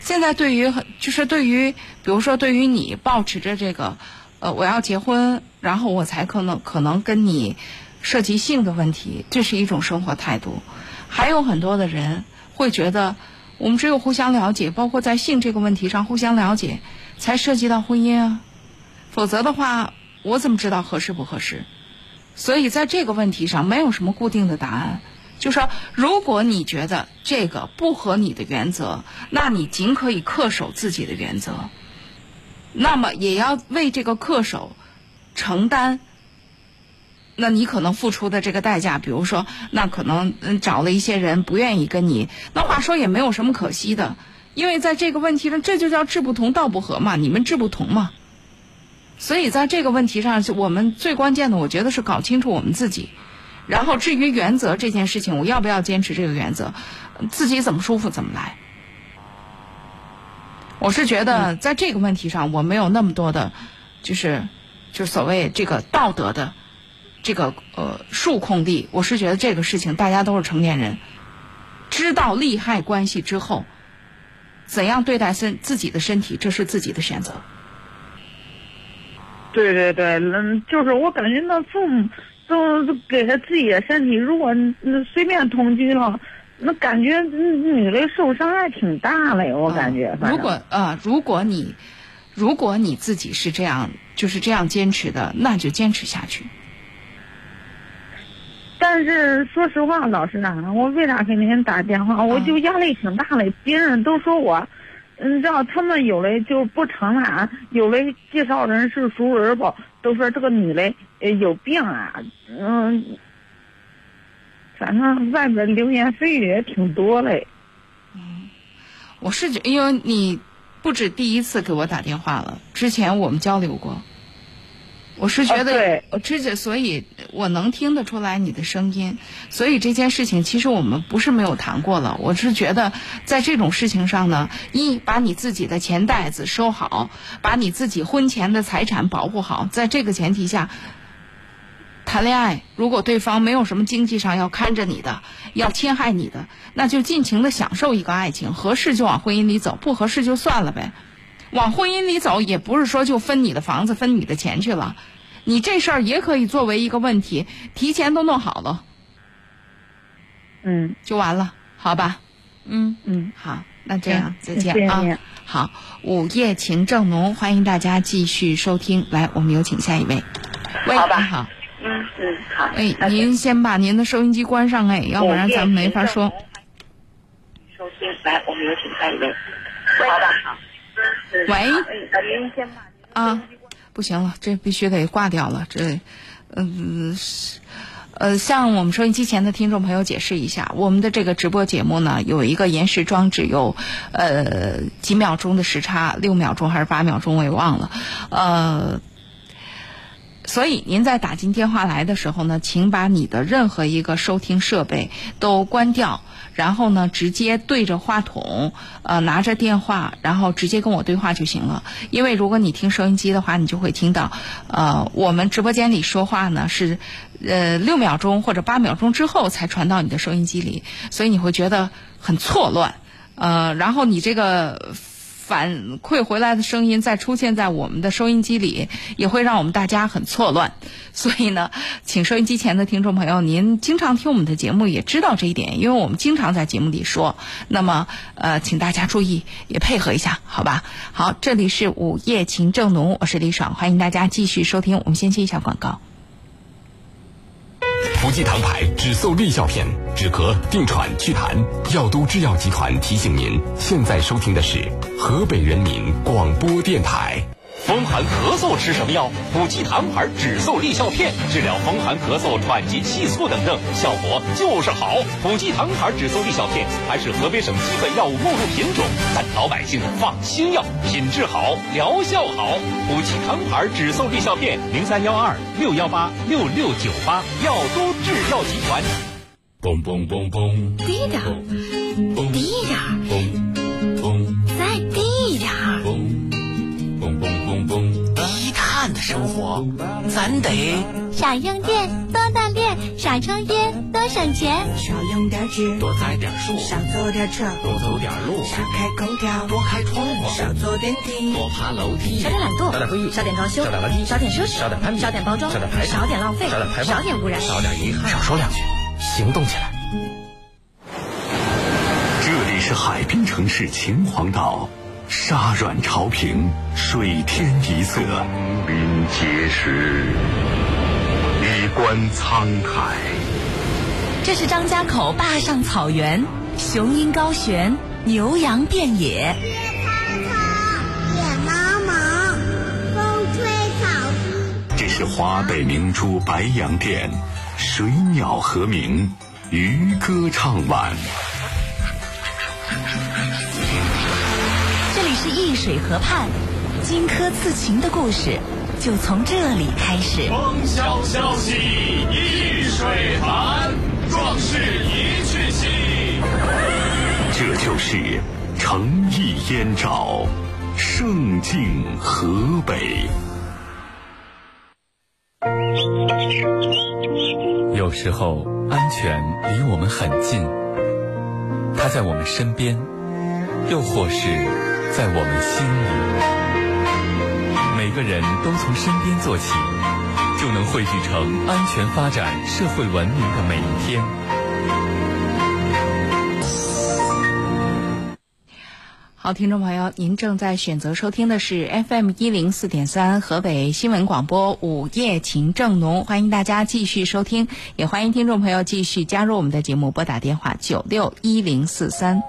现在对于很就是对于，比如说对于你保持着这个，呃，我要结婚，然后我才可能可能跟你涉及性的问题，这是一种生活态度。还有很多的人会觉得，我们只有互相了解，包括在性这个问题上互相了解，才涉及到婚姻啊。否则的话，我怎么知道合适不合适？所以在这个问题上，没有什么固定的答案。就说，如果你觉得这个不合你的原则，那你尽可以恪守自己的原则，那么也要为这个恪守承担。那你可能付出的这个代价，比如说，那可能嗯找了一些人不愿意跟你，那话说也没有什么可惜的，因为在这个问题上，这就叫志不同道不合嘛，你们志不同嘛。所以在这个问题上，我们最关键的，我觉得是搞清楚我们自己。然后至于原则这件事情，我要不要坚持这个原则，自己怎么舒服怎么来。我是觉得在这个问题上，我没有那么多的，就是，就是所谓这个道德的，这个呃数控力。我是觉得这个事情大家都是成年人，知道利害关系之后，怎样对待身自己的身体，这是自己的选择。对对对，嗯，就是我感觉那父母都都给他自己的身体，如果那随便同居了，那感觉女的受伤害挺大嘞，我感觉。如果啊，如果你如果你自己是这样就是这样坚持的，那就坚持下去。但是说实话，老师啊，我为啥给您打电话？我就压力挺大嘞，别人都说我，嗯，知道他们有的就不承认啊，有的介绍人是熟人不，都说这个女的有病啊，嗯，反正外边流言蜚语也挺多嘞。我是觉，因为你不止第一次给我打电话了，之前我们交流过。我是觉得我之前，所以我能听得出来你的声音。所以这件事情，其实我们不是没有谈过了。我是觉得，在这种事情上呢，一把你自己的钱袋子收好，把你自己婚前的财产保护好。在这个前提下，谈恋爱，如果对方没有什么经济上要看着你的，要侵害你的，那就尽情的享受一个爱情，合适就往婚姻里走，不合适就算了呗。往婚姻里走，也不是说就分你的房子、分你的钱去了。你这事儿也可以作为一个问题，提前都弄好了嗯就完了，好吧？嗯，嗯，好，那这样再见啊。好，午夜情正浓，欢迎大家继续收听。来，我们有请下一位。喂，好吧你好。嗯嗯，好。哎，您先把您的收音机关上，哎，要不然咱们没法说。收听，来，我们有请下一位。好吧，好。(laughs) 喂，啊，不行了，这必须得挂掉了。这，嗯、是呃，向我们收音机前的听众朋友解释一下，我们的这个直播节目呢，有一个延时装置，有呃几秒钟的时差，六秒钟还是八秒钟，我也忘了，呃。所以您在打进电话来的时候呢，请把你的任何一个收听设备都关掉，然后呢，直接对着话筒，呃，拿着电话，然后直接跟我对话就行了。因为如果你听收音机的话，你就会听到，呃，我们直播间里说话呢是，呃，六秒钟或者八秒钟之后才传到你的收音机里，所以你会觉得很错乱，呃，然后你这个反馈回来的声音再出现在我们的收音机里，也会让我们大家很错乱。所以呢，请收音机前的听众朋友，您经常听我们的节目，也知道这一点，因为我们经常在节目里说。那么，呃，请大家注意，也配合一下，好吧？好，这里是午夜情正浓，我是李爽，欢迎大家继续收听。我们先接一下广告。福济堂牌止嗽利效片，止咳、定喘、祛痰。药都制药集团提醒您，现在收听的是河北人民广播电台。风寒咳嗽吃什么药？补气堂牌止嗽利效片，治疗风寒咳嗽、喘急气促等症，效果就是好。补气堂牌止嗽利效片还是河北省基本药物目录品种，咱老百姓放心药，品质好，疗效好。补气堂牌止嗽利效片，零三幺二六幺八六六九八，药都制药集团。嘣嘣嘣嘣，低点儿，低一点，再生活，咱得少用电，多锻炼；少抽烟，多省钱；少用点纸，多栽点树；少坐点车，多走点路；少开空调，多开窗户；少坐电梯，多爬楼梯；少点懒惰，少点会议；少点装修；少点垃圾；少点奢侈；少点攀比；少点包装；少点排少点浪费；少点排少点污染；少点遗憾。少说两句，行动起来。这里是海滨城市秦皇岛。沙软潮平，水天一色，东临碣石，以观沧海。这是张家口坝上草原，雄鹰高悬，牛羊遍野。野茫茫，风吹草低。这是华北明珠白洋淀，水鸟和鸣，渔歌唱晚。是易水河畔，荆轲刺秦的故事就从这里开始。风萧萧兮易水寒，壮士一去兮。这就是诚意燕赵，胜境河北。有时候，安全离我们很近，它在我们身边，又或是。在我们心里，每个人都从身边做起，就能汇聚成安全发展、社会文明的每一天。好，听众朋友，您正在选择收听的是 FM 一零四点三河北新闻广播午夜情正浓，欢迎大家继续收听，也欢迎听众朋友继续加入我们的节目，拨打电话九六一零四三。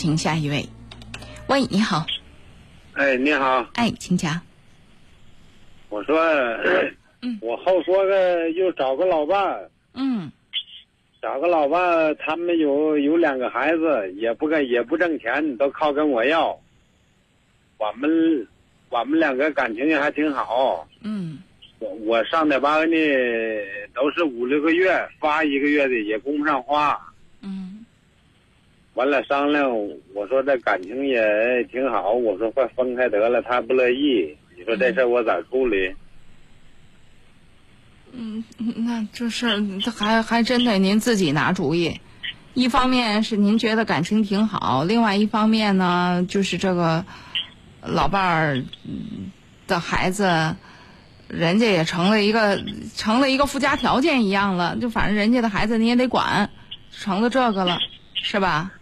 请下一位。喂，你好。哎，你好。哎，请讲。我说，我后说个又找个老伴。嗯。找个老伴，他们有有两个孩子，也不跟也不挣钱，都靠跟我要。我们我们两个感情也还挺好。嗯。我我上的班呢，都是五六个月发一个月的，也供不上花。嗯。完了商量，我说这感情也挺好，我说快分开得了，他不乐意。你说这事我咋处理？嗯，(laughs) 那这事儿还还真得您自己拿主意。一方面是您觉得感情挺好，另外一方面呢，就是这个老伴儿的孩子，人家也成了一个成了一个附加条件一样了。就反正人家的孩子你也得管，成了这个了，是吧？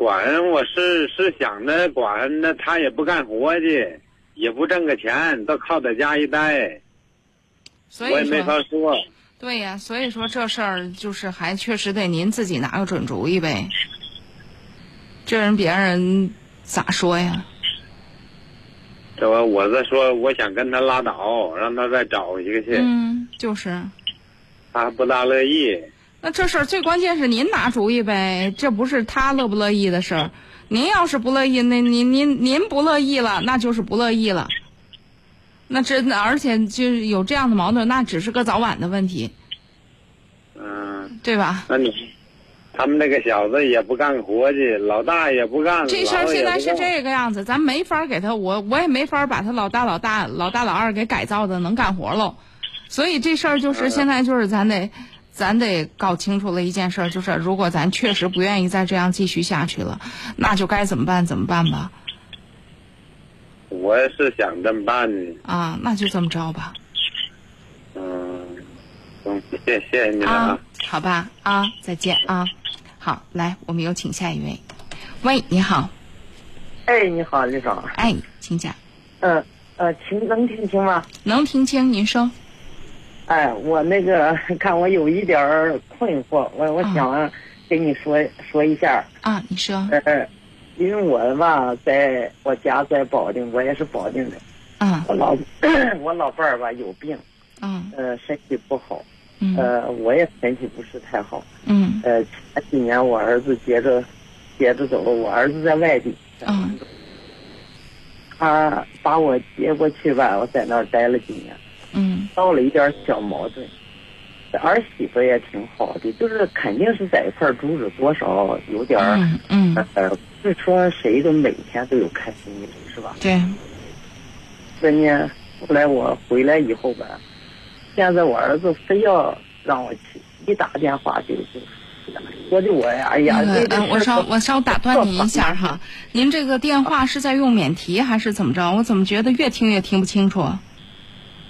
管我是是想着管，那他也不干活去，也不挣个钱，都靠在家一待。所以我也没法说。对呀，所以说这事儿就是还确实得您自己拿个准主意呗。这人别人咋说呀？这我我在说，我想跟他拉倒，让他再找一个去。嗯，就是。他不大乐意。那这事儿最关键是您拿主意呗，这不是他乐不乐意的事儿。您要是不乐意，那您您您不乐意了，那就是不乐意了。那真的，而且就是有这样的矛盾，那只是个早晚的问题。嗯。对吧？那你，他们那个小子也不干活去，老大也不干。这事儿现在是这个样子，咱没法给他，我我也没法把他老大、老大、老大、老二给改造的能干活喽。所以这事儿就是现在就是咱得。咱得搞清楚了一件事，就是如果咱确实不愿意再这样继续下去了，那就该怎么办怎么办吧。我是想这么办呢。啊，那就这么着吧。嗯，嗯，谢谢你啊。好吧，啊，再见啊。好，来，我们有请下一位。喂，你好。哎，你好，李总。哎，请讲。嗯呃，听能听清吗？能听清，您说。哎，我那个 (laughs) 看我有一点困惑，我我想跟你说说一下。啊，你说。呃，因为我吧，在我家在保定，我也是保定的。啊。我老 (clears throat) 我老伴儿吧有病。嗯。呃，身体不好。嗯。呃，我也身体不是太好。嗯。呃，前几年我儿子接着接着走了，我儿子在外地。嗯。他把我接过去吧，我在那儿待了几年。嗯，闹了一点小矛盾，儿媳妇也挺好的，就是肯定是在一块儿住着，多少有点儿，嗯，呃，不是说谁都每天都有开心的，是吧？对。这呢，后来我回来以后吧，现在我儿子非要让我去，一打电话就就，说的我呀，哎呀，嗯，我稍我稍打断您一下哈，您这个电话是在用免提还是怎么着？我怎么觉得越听越听不清楚？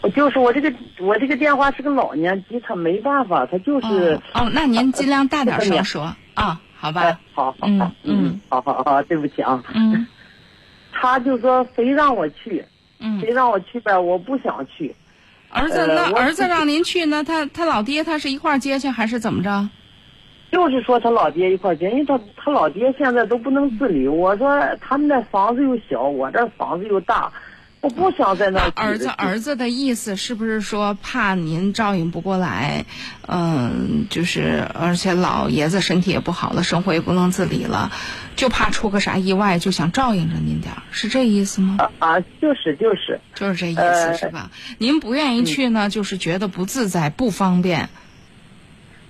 我就是我这个我这个电话是个老年机，他没办法，他就是哦，那您尽量大点声说啊，好吧？好，好，嗯嗯，好好好，对不起啊，嗯，(laughs) 他就说非让我去，嗯，非让我去呗，我不想去。儿子，那儿子让您去，呢他他老爹他是一块接去还是怎么着？就是说他老爹一块接，因为他他老爹现在都不能自理。我说他们那房子又小，我这房子又大。我不想在那儿子儿子的意思是不是说怕您照应不过来？嗯，就是而且老爷子身体也不好了，生活也不能自理了，就怕出个啥意外，就想照应着您点儿，是这意思吗？啊，就是就是就是这意思是吧？您不愿意去呢，就是觉得不自在、不方便、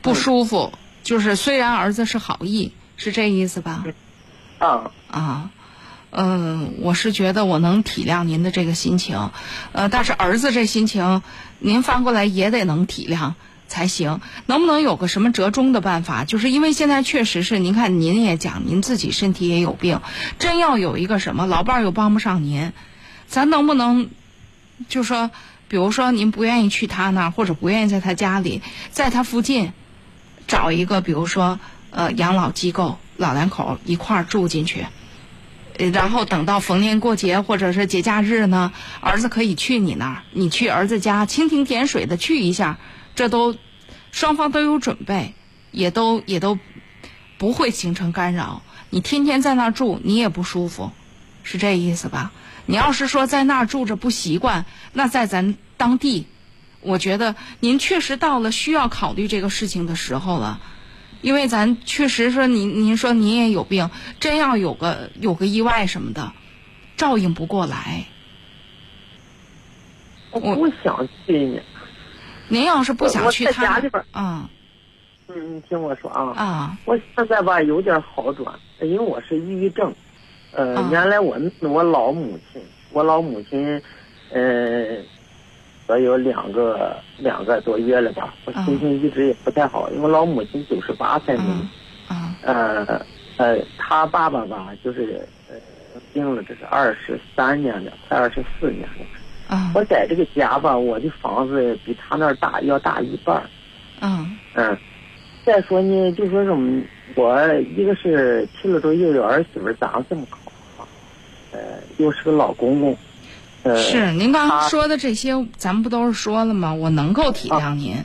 不舒服。就是虽然儿子是好意，是这意思吧？啊啊。嗯，我是觉得我能体谅您的这个心情，呃，但是儿子这心情，您翻过来也得能体谅才行。能不能有个什么折中的办法？就是因为现在确实是，您看您也讲您自己身体也有病，真要有一个什么老伴儿又帮不上您，咱能不能就说，比如说您不愿意去他那儿，或者不愿意在他家里，在他附近找一个，比如说呃养老机构，老两口一块住进去。然后等到逢年过节或者是节假日呢，儿子可以去你那儿，你去儿子家蜻蜓点水的去一下，这都双方都有准备，也都也都不会形成干扰。你天天在那儿住，你也不舒服，是这意思吧？你要是说在那儿住着不习惯，那在咱当地，我觉得您确实到了需要考虑这个事情的时候了。因为咱确实说您您说您也有病，真要有个有个意外什么的，照应不过来。我不想去呢。您要是不想去我在家他里边儿啊，嗯，你听我说啊。啊。我现在吧有点好转，因为我是抑郁症。呃，啊原来我我老母亲，我老母亲，呃，我有两个两个多月了吧，我心情一直也不太好，因为老母亲九十八岁嘛。啊。呃呃，他爸爸吧，就是呃病了，这是二十三年了，快二十四年了。啊。我在这个家吧，我的房子比他那儿大要大一半儿。嗯。嗯。再说呢，就说什么，我一个是去了都有儿媳妇儿，咋这么考啊？呃，又是个老公公。呃，是您刚刚说的这些，咱们不都是说了吗？我能够体谅您，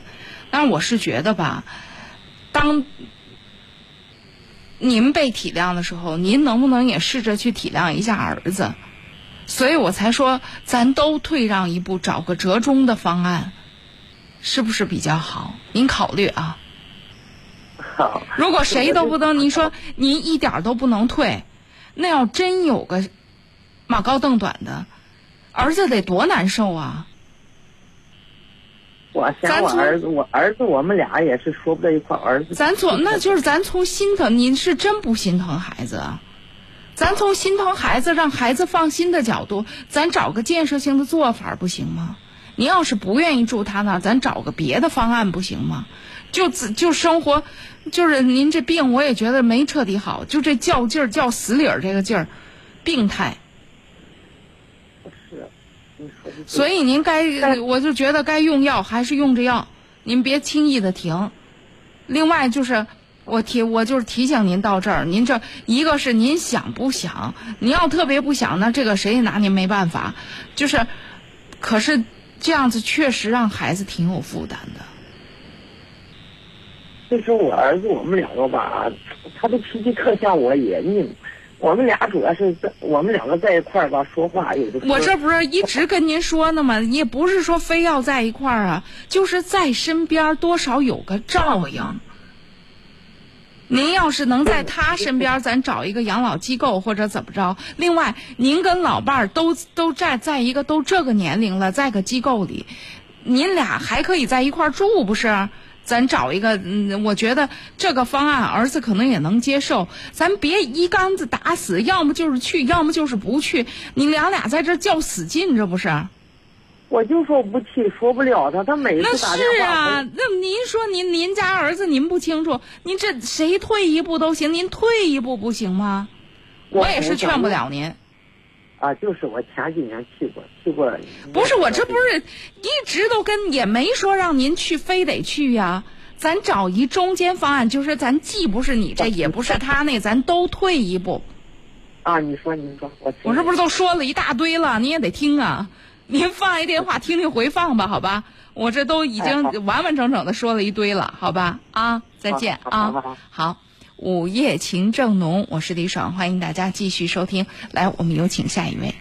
但是我是觉得吧，当您被体谅的时候，您能不能也试着去体谅一下儿子？所以我才说，咱都退让一步，找个折中的方案，是不是比较好？您考虑啊。好。如果谁都不能，您说您一点都不能退，那要真有个马高凳短的，儿子得多难受啊！我想我儿子，我儿子我们俩也是说不到一块儿，儿子。咱从那就是咱从心疼，您是真不心疼孩子啊？咱从心疼孩子、让孩子放心的角度，咱找个建设性的做法不行吗？您要是不愿意住他那，咱找个别的方案不行吗？就自就生活，就是您这病，我也觉得没彻底好，就这较劲儿、较死理儿这个劲儿，病态。所以您该，我就觉得该用药还是用着药，您别轻易的停。另外就是，我提我就是提醒您到这儿，您这一个是您想不想，您要特别不想，那这个谁也拿您没办法。就是，可是这样子确实让孩子挺有负担的。就是我儿子，我们两个吧，他的脾气特像我爷你我们俩主要是在我们两个在一块儿吧，说话有的我这不是一直跟您说呢吗？也不是说非要在一块儿啊，就是在身边多少有个照应。您要是能在他身边，咱找一个养老机构或者怎么着。另外，您跟老伴儿都都在在一个都这个年龄了，在个机构里，您俩还可以在一块儿住，不是？咱找一个，嗯，我觉得这个方案儿子可能也能接受。咱别一竿子打死，要么就是去，要么就是不去。你俩俩在这较死劲，这不是？我就说不去，说不了他，他每那次打电话。是啊，那您说您您家儿子您不清楚，您这谁退一步都行，您退一步不行吗？我也是劝不了您。啊，就是我前几年去过，去过。不是我这不是一直都跟也没说让您去，非得去呀。咱找一中间方案，就是咱既不是你这，也不是他那，咱都退一步。(laughs) 啊，你说，你说，我我这不是都说了一大堆了，你也得听啊。您放一电话听听回放吧，好吧？我这都已经完完整整的说了一堆了，好吧？啊，再见啊！好，午夜情正浓，我是李爽，欢迎大家继续收听。来，我们有请下一位。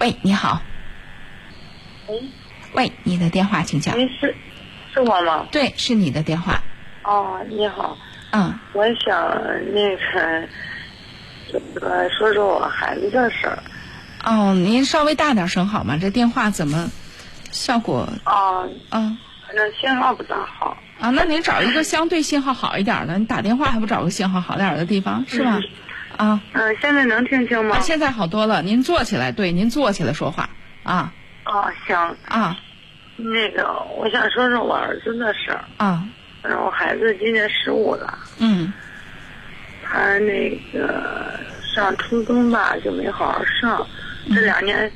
喂，你好。喂。喂，你的电话请讲。您是是我吗？对，是你的电话。哦，你好。嗯。我想那个，这个说说我孩子的事儿。哦，您稍微大点声好吗？这电话怎么效果？哦。嗯。反正信号不咋好。啊，那您找一个相对信号好一点的，你打电话还不找个信号好点的地方，是吧？啊。嗯，现在能听清吗？现在好多了，您坐起来，对，您坐起来说话啊。哦，行。啊。那个，我想说说我儿子的事儿。啊。嗯，我孩子今年十五了。嗯。他那个上初中吧，就没好好上。这两年，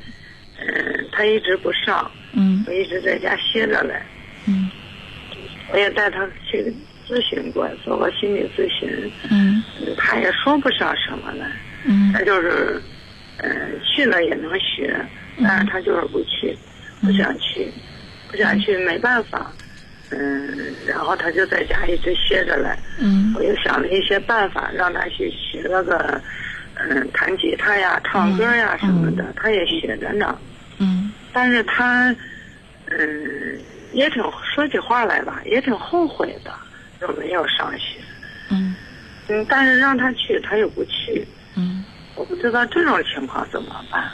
嗯，他一直不上。嗯。我一直在家歇着嘞。嗯。我也带他去咨询过，做过心理咨询。嗯。他也说不上什么来。嗯。他就是，嗯，去了也能学，但是他就是不去，不想去，不想去，没办法。嗯，然后他就在家一直歇着嘞。嗯我又想了一些办法，让他去学了个，嗯，弹吉他呀、唱歌呀什么的，他也学着呢。嗯但是他，嗯，也挺说起话来吧，也挺后悔的，就没有上学。嗯嗯，但是让他去，他又不去。嗯我不知道这种情况怎么办。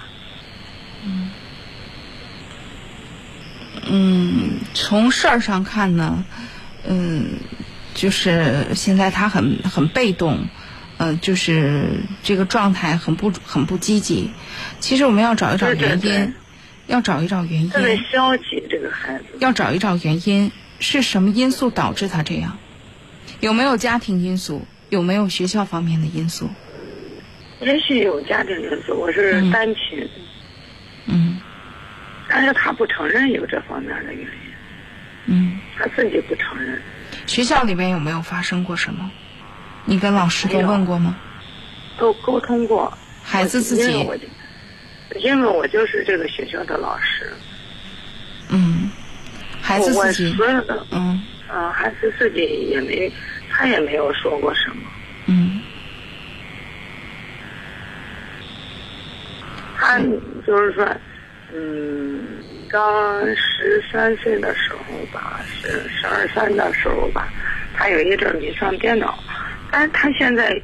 嗯嗯，从事儿上看呢，嗯，就是现在他很很被动，嗯、就是这个状态很不很不积极。其实我们要找一找对对原因，对要找一找原因，特别消极，这个孩子。要找一找原因，是什么因素导致他这样？有没有家庭因素？有没有学校方面的因素？也许有家庭因素，我是单亲，嗯但是他不承认有这方面的原因，嗯，他自己不承认。学校里面有没有发生过什么？你跟老师都问过吗？都沟通过。孩子自己因为我就是这个学校的老师，嗯，孩子我自己所有的嗯。嗯，孩子自己也没，他也没有说过什么。嗯。他就是说，嗯，刚十三岁的时候吧，是十二三的时候吧，他有一阵儿迷上电脑，但是他现在，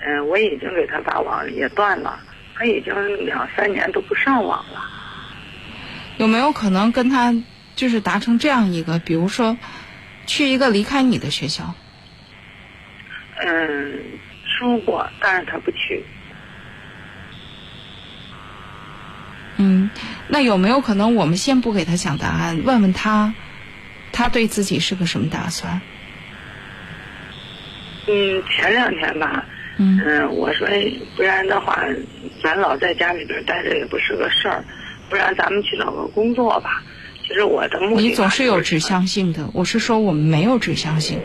嗯、我已经给他把网也断了，他已经两三年都不上网了。有没有可能跟他就是达成这样一个，比如说去一个离开你的学校？嗯，说过，但是他不去。嗯，那有没有可能我们先不给他想答案，问问他，他对自己是个什么打算？嗯，前两天吧，嗯我说不然的话，咱老在家里边待着也不是个事儿，不然咱们去找个工作吧。其实我的目的你总是有指向性的，我是说我们没有指向性，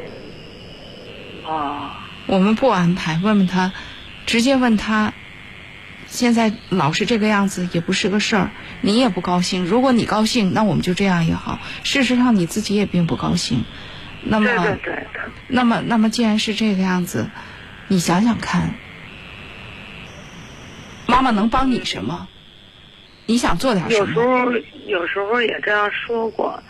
哦，我们不安排，问问他，直接问他，现在老是这个样子也不是个事儿，你也不高兴。如果你高兴，那我们就这样也好。事实上你自己也并不高兴，那么对对对，那么那么既然是这个样子，你想想看，妈妈能帮你什么？你想做点什么？有时候有时候也这样说过。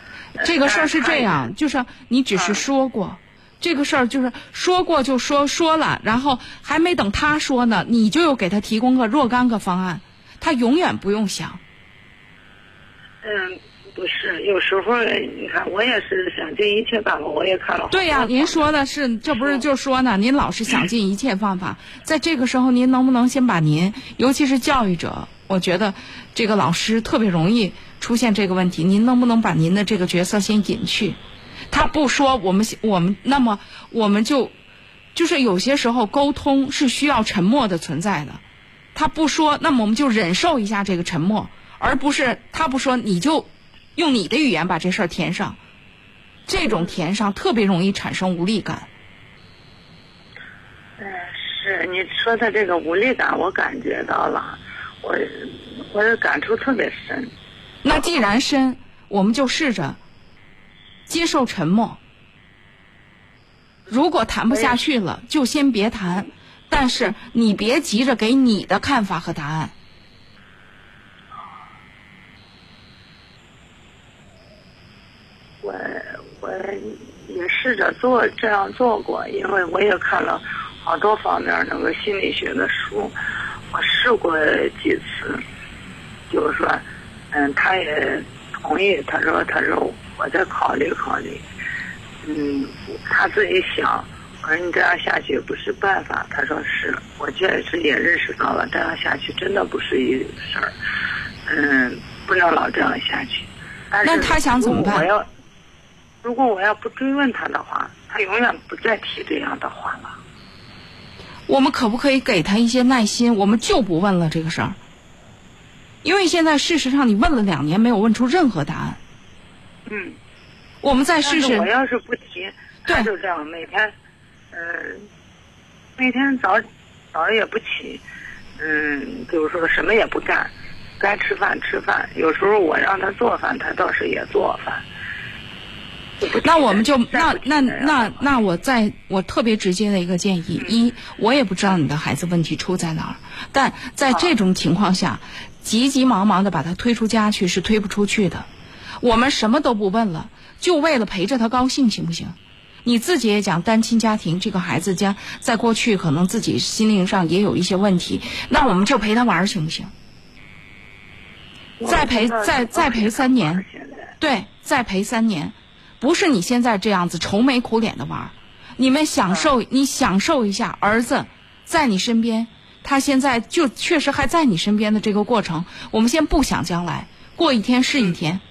这个事儿是这样，就是你只是说过，这个事儿就是说过就说说了，然后还没等他说呢，你就又给他提供个若干个方案，他永远不用想。嗯，不是，有时候你看，我也是想尽一切办法，我也看了对呀、您说的是，这不是就说呢？您老是想尽一切方法，在这个时候，您能不能先把您，尤其是教育者，我觉得这个老师特别容易出现这个问题，您能不能把您的这个角色先隐去？他不说，我们我们那么我们就就是有些时候沟通是需要沉默的存在的。他不说，那么我们就忍受一下这个沉默，而不是他不说你就用你的语言把这事儿填上。这种填上特别容易产生无力感。嗯，是你说的这个无力感，我感觉到了，我我的感触特别深。那既然深，我们就试着接受沉默。如果谈不下去了，就先别谈，但是你别急着给你的看法和答案。我我也试着做这样做过，因为我也看了好多方面那个心理学的书，我试过几次，就是说，嗯，他也同意，他说他说我再考虑考虑，嗯，他自己想，我说你这样下去不是办法，他说是，我确实也认识到了，这样下去真的不是一事儿，嗯，不能老这样下去。但是那他想怎么办？我要如果我要不追问他的话，他永远不再提这样的话了。我们可不可以给他一些耐心？我们就不问了这个事儿，因为现在事实上你问了两年，没有问出任何答案。嗯，我们再试试我。要是不提，他就这样每天，嗯、每天早早也不起，嗯，就是说什么也不干，该吃饭吃饭。有时候我让他做饭，他倒是也做饭。那我们就那那那那我在我特别直接的一个建议：一，我也不知道你的孩子问题出在哪儿，但在这种情况下，急急忙忙的把他推出家去是推不出去的。我们什么都不问了，就为了陪着他高兴，行不行？你自己也讲单亲家庭，这个孩子将在过去可能自己心灵上也有一些问题，那我们就陪他玩儿，行不行？再陪再再陪三年，对，再陪三年，不是你现在这样子愁眉苦脸的玩儿，你们享受，你享受一下儿子在你身边，他现在就确实还在你身边的这个过程，我们先不想将来，过一天是一天，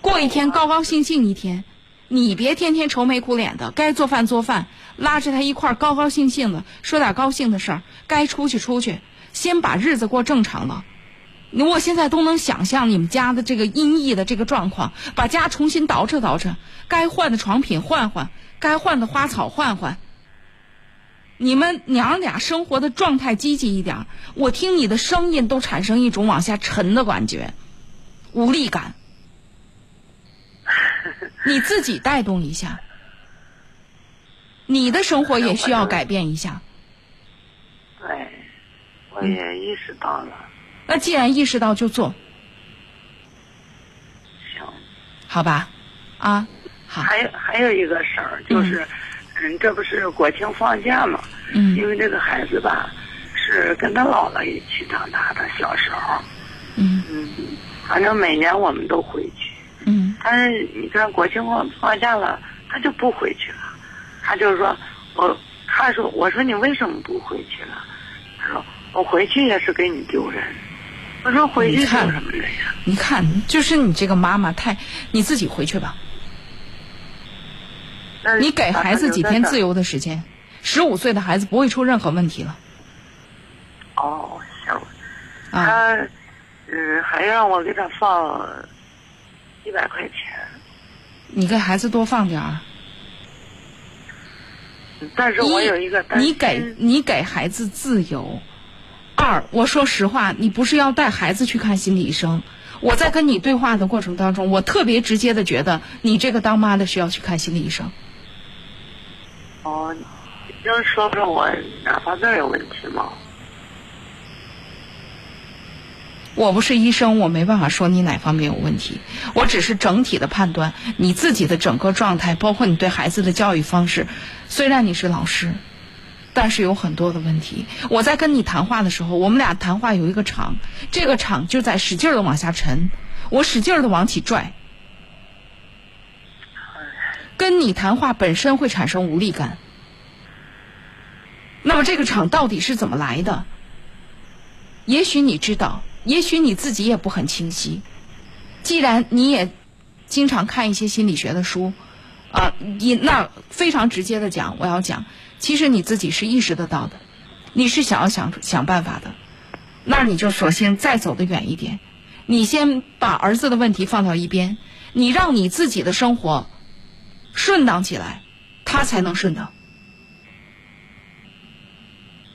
过一天高高兴兴一天，你别天天愁眉苦脸的，该做饭做饭，拉着他一块儿高高兴兴的说点高兴的事儿，该出去出去，先把日子过正常了。我现在都能想象你们家的这个阴翳的这个状况，把家重新捯饬捯饬，该换的床品换换，该换的花草换换。你们娘俩生活的状态积极一点，我听你的声音都产生一种往下沉的感觉，无力感。你自己带动一下，你的生活也需要改变一下。对，我也意识到了。那既然意识到就做，行，好吧，啊，好。还有还有一个事儿就是，嗯，这不是国庆放假嘛？嗯。因为这个孩子吧，是跟他姥姥一起长大的，小时候。嗯。嗯，反正每年我们都回去。嗯。但是你看国庆放放假了，他就不回去了。他就说，我他说我说你为什么不回去了？他说我回去也是给你丢人。我说回去你看什么人呀？你看，就是你这个妈妈太，你自己回去吧。你给孩子几天自由的时间？十五岁的孩子不会出任何问题了。哦，行。啊他嗯，还让我给他放一百块钱。你给孩子多放点儿。但是我有一个担心你给你给孩子自由。二，我说实话，你不是要带孩子去看心理医生。我在跟你对话的过程当中，我特别直接的觉得你这个当妈的需要去看心理医生。哦，能说说我哪方面有问题吗？我不是医生，我没办法说你哪方面有问题。我只是整体的判断你自己的整个状态，包括你对孩子的教育方式。虽然你是老师，但是有很多的问题。我在跟你谈话的时候，我们俩谈话有一个场，这个场就在使劲的往下沉，我使劲的往起拽。跟你谈话本身会产生无力感。那么这个场到底是怎么来的？也许你知道。也许你自己也不很清晰。既然你也经常看一些心理学的书，啊，你那非常直接的讲，我要讲，其实你自己是意识得到的，你是想要想想办法的，那你就索性再走得远一点，你先把儿子的问题放到一边，你让你自己的生活顺当起来，他才能顺当。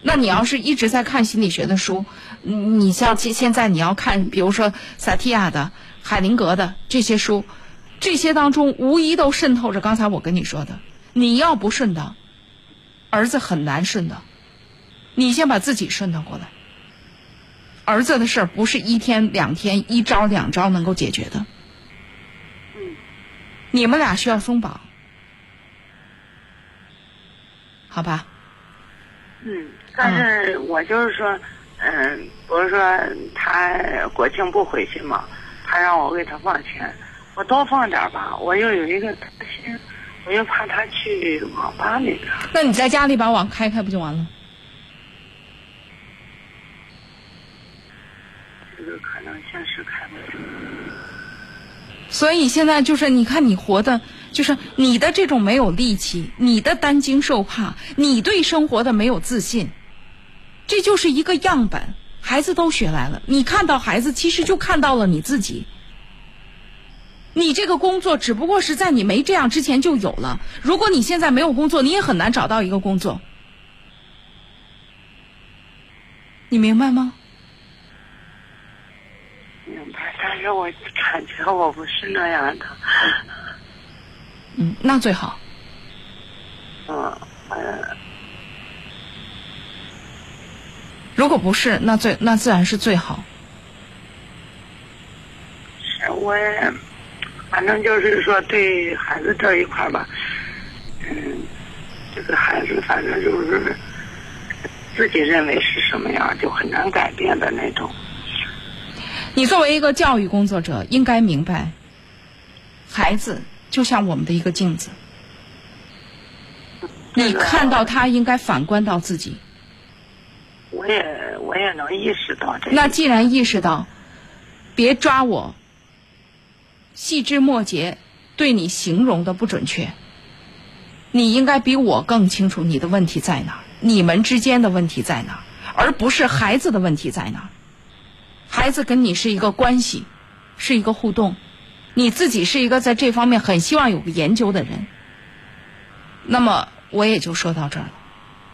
那你要是一直在看心理学的书，你像现现在你要看，比如说萨提亚的、海灵格的这些书，这些当中无疑都渗透着刚才我跟你说的，你要不顺当，儿子很难顺的。你先把自己顺当过来，儿子的事儿不是一天两天、一招两招能够解决的。你们俩需要松绑，好吧？嗯。但是我就是说，嗯，不是说他国庆不回去嘛，他让我给他放钱，我多放点吧。我又有一个担心，我又怕他去网吧那边。那你在家里把网开开不就完了？这个可能现实开不了。所以现在就是，你看你活的，就是你的这种没有力气，你的担惊受怕，你对生活的没有自信。这就是一个样本，孩子都学来了。你看到孩子，其实就看到了你自己。你这个工作只不过是在你没这样之前就有了。如果你现在没有工作，你也很难找到一个工作。你明白吗？明白，但是我感觉我不是那样的。嗯，那最好。嗯呃，如果不是，那最那自然是最好。是我也，反正就是说对孩子这一块儿吧，嗯，这个孩子反正就是自己认为是什么样，就很难改变的那种。你作为一个教育工作者，应该明白，孩子就像我们的一个镜子，你看到他，应该反观到自己。我也我也能意识到这。那既然意识到，别抓我细枝末节，对你形容的不准确。你应该比我更清楚你的问题在哪儿，你们之间的问题在哪儿，而不是孩子的问题在哪儿。孩子跟你是一个关系，是一个互动，你自己是一个在这方面很希望有个研究的人。那么我也就说到这儿了，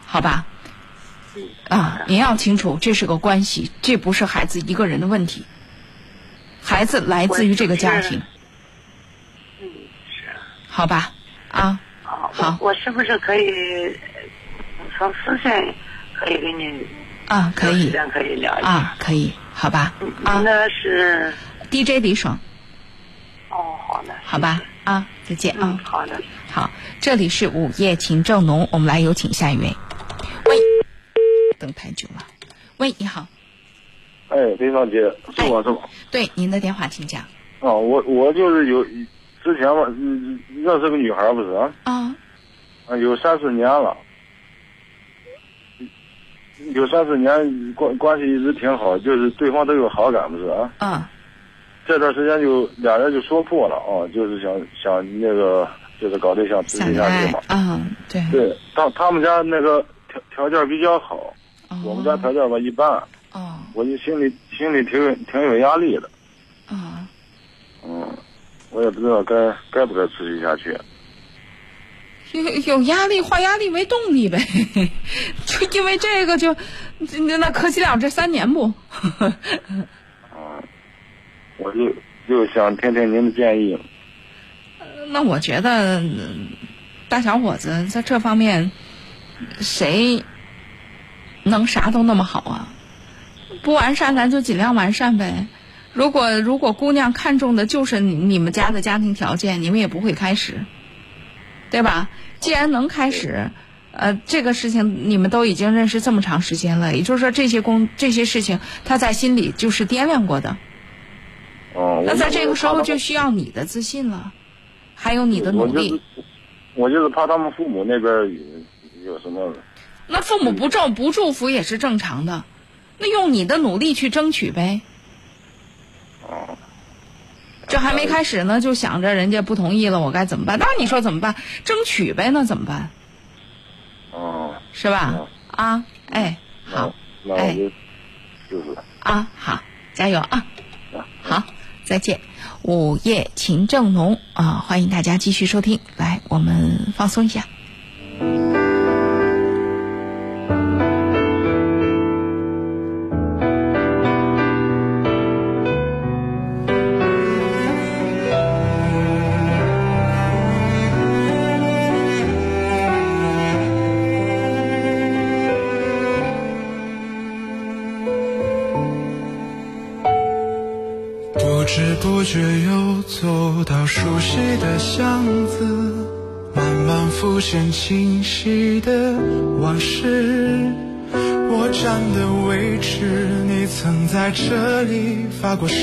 好吧？啊，您要清楚，这是个关系，这不是孩子一个人的问题。孩子来自于这个家庭，好吧？啊，好，我是不是可以从私信可以给你啊？可以，可以聊一下啊？可以，好吧？啊，那是 DJ 李爽。哦，好的。好吧？啊，再见啊。好的。好，这里是午夜情正浓，我们来有请下一位。喂，等太久了。喂，你好。哎，李少姐，是我是吗？对，您的电话请讲。哦，我我就是有之前吧，嗯认识个女孩不是啊？啊。啊，有三四年了，有三四年关关系一直挺好，就是对方都有好感不是啊？啊。这段时间就俩人就说破了啊，就是想想那个就是搞对象，持续下去嘛。啊，对。对，他他们家那个条条件比较好，我们家条件吧一般。哦。我就心里心里挺有挺有压力的。啊。嗯，我也不知道该该不该持续下去。有有压力，化压力为动力呗。(laughs) 就因为这个就，那那可惜了这三年不。嗯。(laughs) 我就就想听听您的建议。那我觉得，大小伙子在这方面，谁能啥都那么好啊？不完善，咱就尽量完善呗。如果如果姑娘看中的就是你你们家的家庭条件，你们也不会开始，对吧？既然能开始，呃，这个事情你们都已经认识这么长时间了，也就是说这些工这些事情，他在心里就是掂量过的。哦。那在这个时候就需要你的自信了，还有你的努力。我就是怕他们父母那边有什么。那父母不祝不祝福也是正常的，那用你的努力去争取呗。哦。这还没开始呢，就想着人家不同意了，我该怎么办？那你说怎么办？争取呗，那怎么办？哦。是吧？啊，哎，好，哎，就是啊，好，加油啊！好，再见。午夜情正浓啊，欢迎大家继续收听。来，我们放松一下。间清晰的往事。我站的位置，你曾在这里发过誓，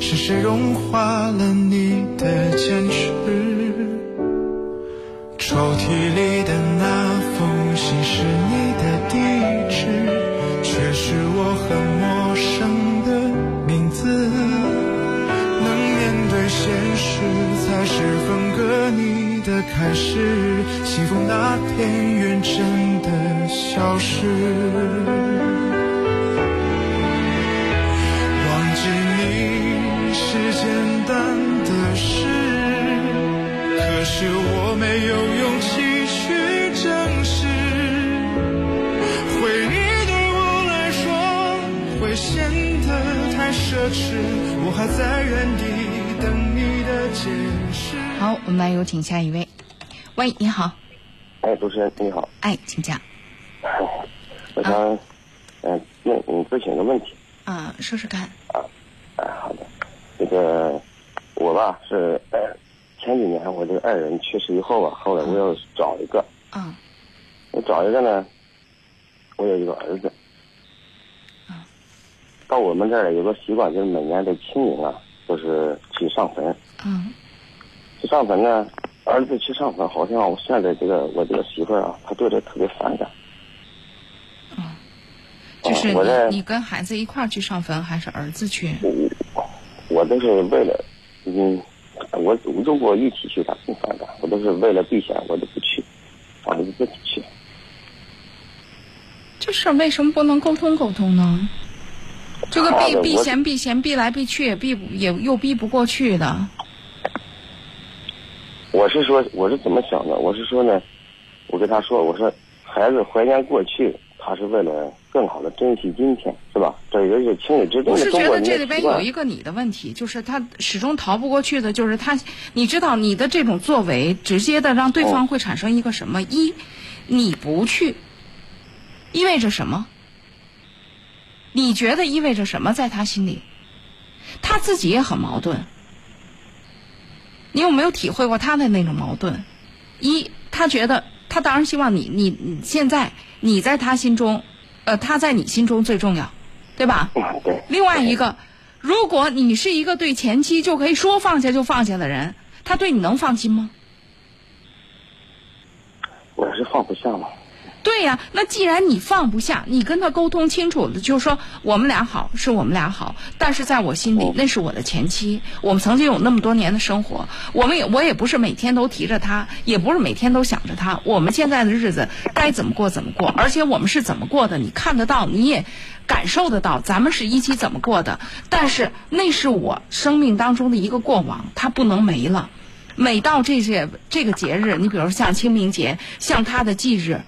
是谁融化了你的坚持？幸福那天远真的消失。忘记你是简单的事，可是我没有勇气去证实。回忆对我来说会显得太奢侈，我还在原地等你的解释。好，我们来有请下一位。喂，你好。哎，主持人你好。哎，请讲。(laughs) 我想，嗯，问你咨询个问题。啊，说说看。啊，哎，好的。这个我吧是呃前几年我这个爱人去世以后啊，后来我要找一个。啊。我找一个呢，我有一个儿子。到我们这儿有个习惯，就是每年的清明啊，就是去上坟。嗯。去上坟呢，儿子去上坟，好像我现在这个我这个媳妇儿啊，她对这特别反感。就是你你跟孩子一块儿去上坟，还是儿子去？我都是为了，嗯，我如果一起去，他更反感。我都是为了避嫌，我都不去，儿子自己去。这事儿为什么不能沟通沟通呢？这个避避嫌避嫌避来避去也避不也又避不过去的。我是说，我是怎么想的？我是说呢，我跟他说，我说孩子怀念过去，他是为了更好的珍惜今天，是吧？这也是情理之中我是觉得这里边有一个你的问题，就是他始终逃不过去的，就是他，你知道你的这种作为，直接的让对方会产生一个什么？一，你不去，意味着什么？你觉得意味着什么？在他心里，他自己也很矛盾。你有没有体会过他的那种矛盾？一，他觉得他当然希望你，你你现在你在他心中，呃，他在你心中最重要，对吧？对。另外一个，如果你是一个对前妻就可以说放下就放下的人，他对你能放心吗？我是放不下嘛。对呀，那既然你放不下，你跟他沟通清楚了，就是说我们俩好是我们俩好，但是在我心里那是我的前妻，我们曾经有那么多年的生活，我们也我也不是每天都提着他，也不是每天都想着他，我们现在的日子该怎么过怎么过，而且我们是怎么过的，你看得到，你也感受得到，咱们是一起怎么过的，但是那是我生命当中的一个过往，它不能没了。每到这些这个节日，你比如像清明节，像他的忌日。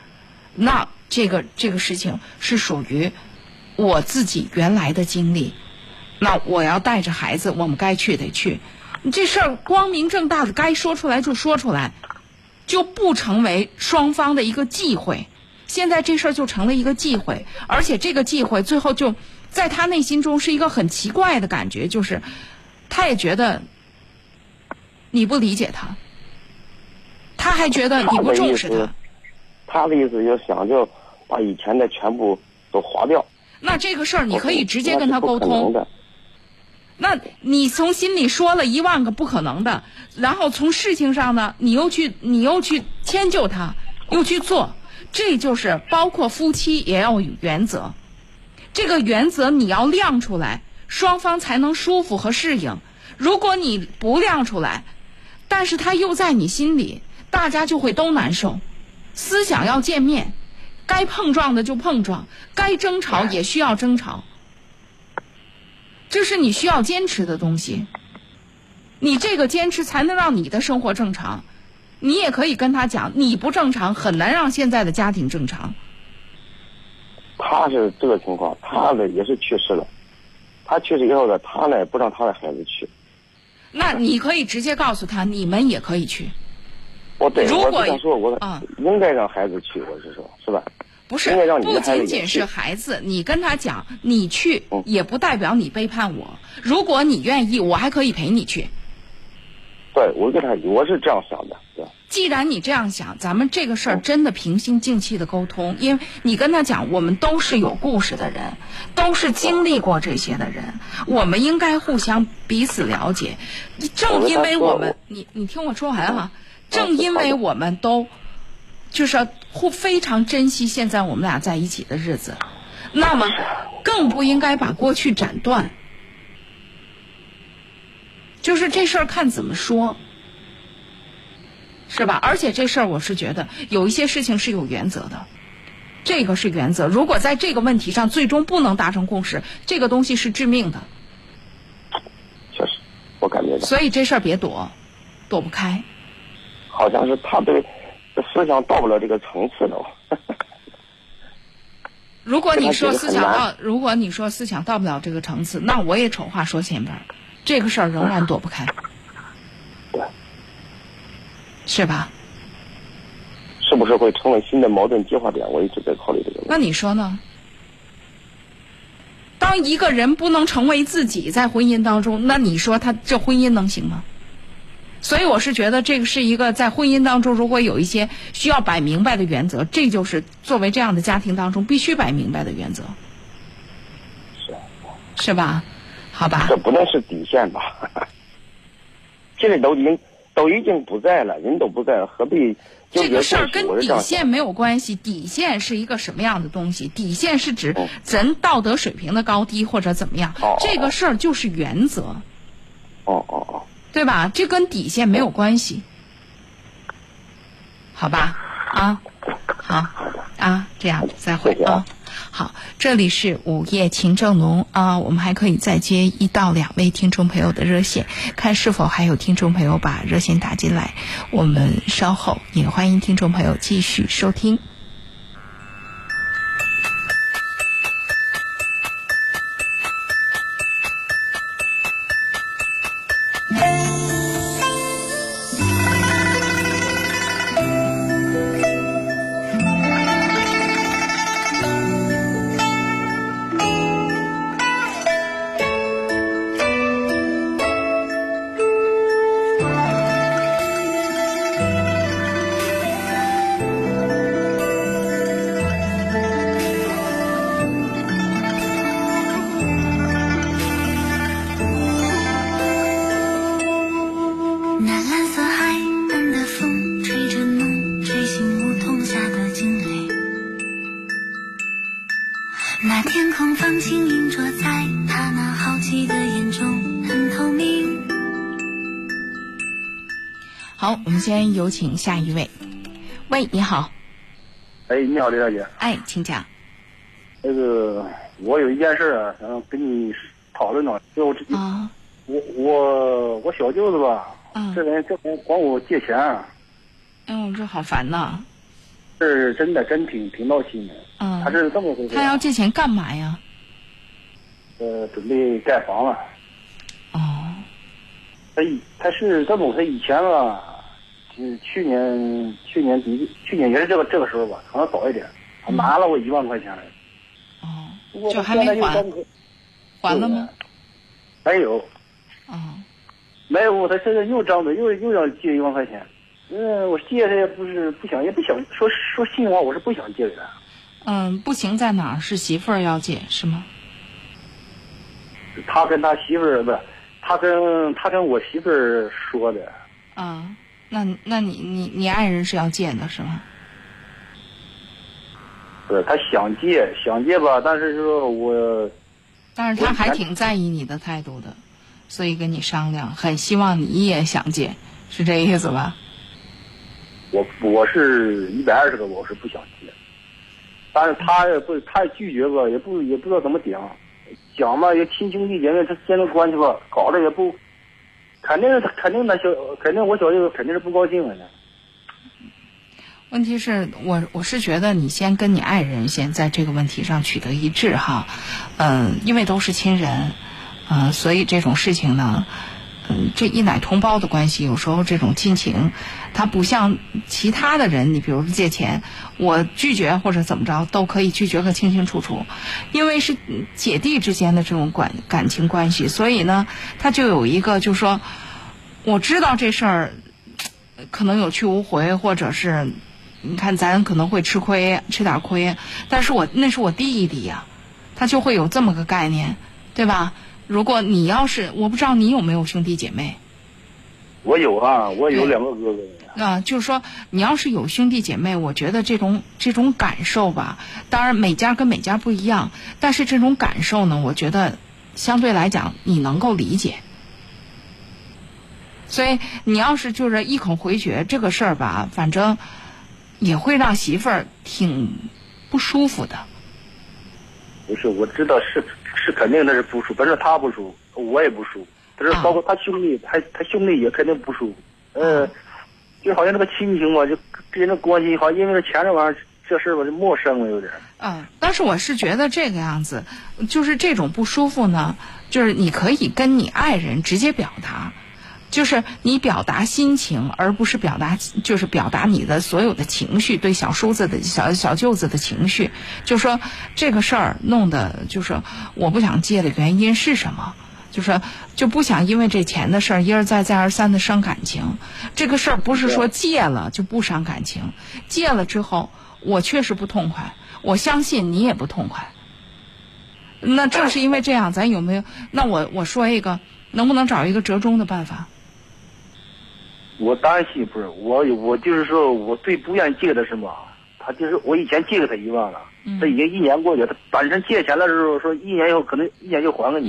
那这个这个事情是属于我自己原来的经历，那我要带着孩子，我们该去得去。这事儿光明正大的该说出来就说出来，就不成为双方的一个忌讳。现在这事儿就成了一个忌讳，而且这个忌讳最后就在他内心中是一个很奇怪的感觉，就是他也觉得你不理解他，他还觉得你不重视他。他的意思就想就把以前的全部都划掉。那这个事儿你可以直接跟他沟通。的。那你从心里说了一万个不可能的，然后从事情上呢，你又去你又去迁就他，又去做，这就是包括夫妻也要有原则。这个原则你要亮出来，双方才能舒服和适应。如果你不亮出来，但是他又在你心里，大家就会都难受。思想要见面，该碰撞的就碰撞，该争吵也需要争吵。这是你需要坚持的东西。你这个坚持才能让你的生活正常。你也可以跟他讲，你不正常，很难让现在的家庭正常。他是这个情况，他呢也是去世了。他去世以后呢，他呢不让他的孩子去。那你可以直接告诉他，你们也可以去。我对如果我说，我啊应该让孩子去，我是说，是吧？不是不仅仅是孩子，你跟他讲，你去嗯也不代表你背叛我。如果你愿意，我还可以陪你去。对，我跟他我是这样想的，对。既然你这样想，咱们这个事儿真的平心静气的沟通，因为你跟他讲，我们都是有故事的人，都是经历过这些的人，我们应该互相彼此了解。正因为我们，你你听我说完哈，正因为我们都就是互非常珍惜现在我们俩在一起的日子，那么更不应该把过去斩断。就是这事儿看怎么说。是吧？而且这事儿我是觉得有一些事情是有原则的，这个是原则。如果在这个问题上最终不能达成共识，这个东西是致命的。确实，我感觉到。所以这事儿别躲，躲不开。好像是他对思想到不了这个层次了。(laughs) 如果你说思想到，如果你说思想到不了这个层次，那我也丑话说前边儿，这个事儿仍然躲不开。是吧？是不是会成为新的矛盾激化点？我一直在考虑这个问题。那你说呢？当一个人不能成为自己，在婚姻当中，那你说他这婚姻能行吗？所以我是觉得这个是一个在婚姻当中，如果有一些需要摆明白的原则，这就是作为这样的家庭当中必须摆明白的原则，是是吧？好吧，这不能是底线吧？现在都已经都已经不在了，人都不在了，何必这个事儿跟底线没有关系。底线是一个什么样的东西？底线是指咱道德水平的高低或者怎么样。哦这个事儿就是原则，哦哦哦，对吧？这跟底线没有关系，好吧？啊，好啊，这样再会啊。好，这里是午夜情正浓啊，我们还可以再接一到两位听众朋友的热线，看是否还有听众朋友把热线打进来。我们稍后也欢迎听众朋友继续收听。好，我们先有请下一位。喂，你好，哎，你好，李大姐。哎，请讲。那个，我有一件事啊，想跟你讨论讨论。就我这，啊，我我我小舅子吧，嗯这人这人管我借钱啊，哎呦，这好烦呐。是真的真挺挺闹心的。嗯，他是这么回事。他要借钱干嘛呀？呃，准备盖房了。哦。他以他是这么，他以前吧，是去年去年底去年也是这个这个时候吧，可能早一点，他拿了我一万块钱来。哦。就还没还还了吗？没有。哦。没有，他现在又张嘴又又要借一万块钱。嗯，我借他也不是不想，也不想说说心里话，我是不想借给他。嗯，不行在哪儿？是媳妇儿要借是吗？他跟他媳妇儿不是，他跟他跟我媳妇儿说的。啊，那那你你你爱人是要借的是吗？不是，他想借想借吧，但是就是我但是他还挺在意你的态度的，所以跟你商量，很希望你也想借，是这意思吧？我我是一百二十个，我是不想借，但是他也不他也拒绝吧，也不也不知道怎么讲，讲吧也亲兄弟姐妹，这间的关系吧，搞得也不，肯定是肯定的小肯定我小舅子肯定是不高兴了呢。问题是我我是觉得你先跟你爱人先在这个问题上取得一致哈，嗯，因为都是亲人，嗯，所以这种事情呢，嗯，这一奶同胞的关系，有时候这种亲情，他不像其他的人，你比如说借钱，我拒绝或者怎么着都可以拒绝个清清楚楚，因为是姐弟之间的这种感感情关系，所以呢，他就有一个就说，我知道这事儿可能有去无回，或者是。你看，咱可能会吃亏，吃点亏，但是我那是我弟弟呀，他就会有这么个概念，对吧？如果你要是，我不知道你有没有兄弟姐妹我有啊，我有两个哥哥。啊，就是说你要是有兄弟姐妹，我觉得这种这种感受吧，当然每家跟每家不一样，但是这种感受呢，我觉得相对来讲你能够理解。所以你要是就是一口回绝这个事儿吧，反正。也会让媳妇儿挺不舒服的。不是，我知道是是肯定他是不舒服，不是他不舒服，我也不舒服。但是包括他兄弟，他他兄弟也肯定不舒服。嗯，就好像那个亲情嘛，就跟人的关系，好像因为钱这玩意儿，这事儿吧就陌生了有点。嗯，但是我是觉得这个样子，就是这种不舒服呢，就是你可以跟你爱人直接表达。就是你表达心情，而不是表达就是表达你的所有的情绪，对小叔子的小小舅子的情绪，就说这个事儿弄的就是我不想借的原因是什么？就是就不想因为这钱的事儿一而再再而三的伤感情。这个事儿不是说借了就不伤感情，借了之后我确实不痛快，我相信你也不痛快。那正是因为这样，咱有没有？那我我说一个，能不能找一个折中的办法？我担心不是我，我就是说我最不愿意借的是嘛，他就是我以前借给他一万了，这已经一年过去了，他本身借钱的时候说一年以后可能一年就还给你，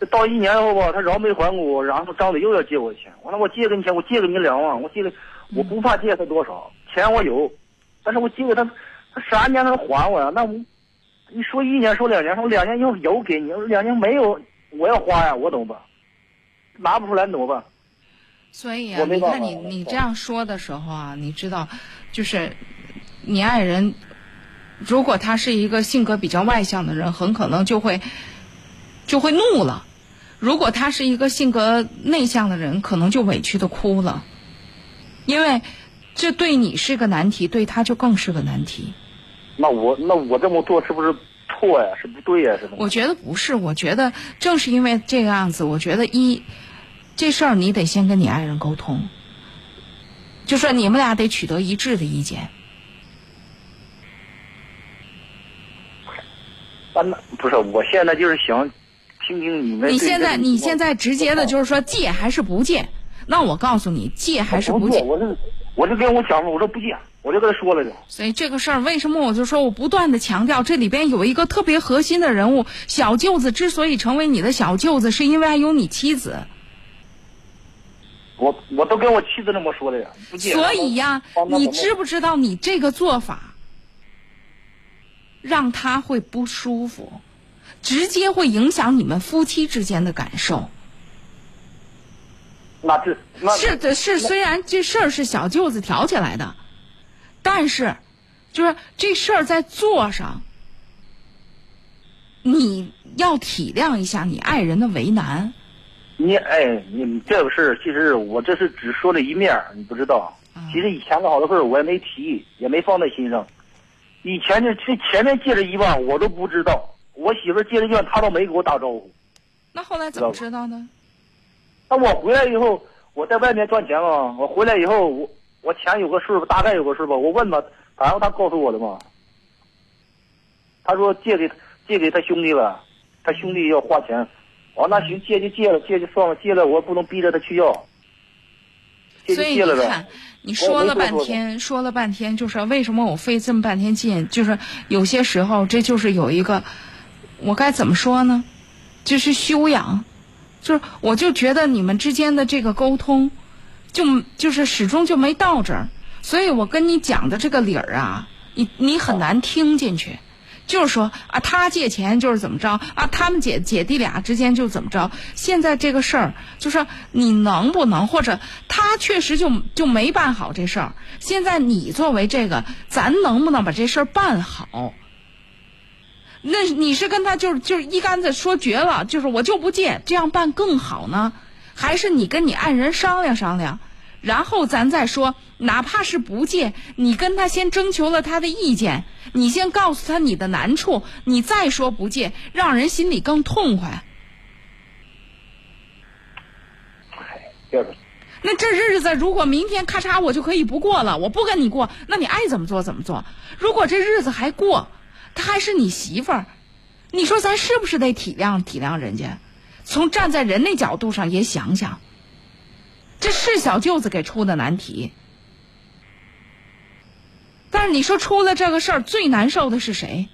这到一年后吧，他饶没还给我，然后张嘴又要借我钱，完了我借给你钱，我借给你两万，我借给我不怕借他多少钱我有，但是我借给他，他啥年他还我呀，那我你说一年说两年，说两年以后有给你，两年没有我要花呀，我怎么办？拿不出来怎么办？所以啊，你看你你这样说的时候啊，你知道，就是你爱人，如果他是一个性格比较外向的人，很可能就会就会怒了；如果他是一个性格内向的人，可能就委屈的哭了，因为这对你是个难题，对他就更是个难题。那我那我这么做是不是错呀？是不对呀？是吗？我觉得不是，我觉得正是因为这个样子，我觉得一。这事儿你得先跟你爱人沟通，就说你们俩得取得一致的意见。啊，那不是，我现在就是想听听你们。你现在你现在直接的就是说借还是不借？那我告诉你，借还是不借？我是我就跟我讲了，我说不借，我就跟他说了就。所以这个事儿为什么我就说我不断的强调，这里边有一个特别核心的人物，小舅子之所以成为你的小舅子，是因为还有你妻子。我我都跟我妻子那么说的呀，所以呀，你知不知道你这个做法让他会不舒服，直接会影响你们夫妻之间的感受。那这那是的是，虽然这事儿是小舅子挑起来的，但是就是这事儿在做上，你要体谅一下你爱人的为难。你哎，你这个事儿，其实我这是只说了一面你不知道。其实以前的好多事儿我也没提，也没放在心上。以前就这前面借了一万，我都不知道。我媳妇借了一万，她都没给我打招呼。那后来怎么知道呢？那我回来以后，我在外面赚钱嘛。我回来以后，我我钱有个数，大概有个数吧。我问他，然后他告诉我的嘛。他说借给借给他兄弟了，他兄弟要花钱。哦，那行，借就借了，借就算了，借了我不能逼着他去要。所以你看，你说了半天，说了半天，就是为什么我费这么半天劲？就是有些时候，这就是有一个，我该怎么说呢？就是修养，就是我就觉得你们之间的这个沟通，就就是始终就没到这儿，所以我跟你讲的这个理儿啊，你你很难听进去。就是说啊，他借钱就是怎么着啊？他们姐姐弟俩之间就怎么着？现在这个事儿，就是你能不能，或者他确实就就没办好这事儿。现在你作为这个，咱能不能把这事儿办好？那你是跟他就是就是一竿子说绝了，就是我就不借，这样办更好呢？还是你跟你爱人商量商量？然后咱再说，哪怕是不借，你跟他先征求了他的意见，你先告诉他你的难处，你再说不借，让人心里更痛快。那这日子如果明天咔嚓我就可以不过了，我不跟你过，那你爱怎么做怎么做。如果这日子还过，他还是你媳妇儿，你说咱是不是得体谅体谅人家？从站在人那角度上也想想。这是小舅子给出的难题，但是你说出了这个事儿，最难受的是谁？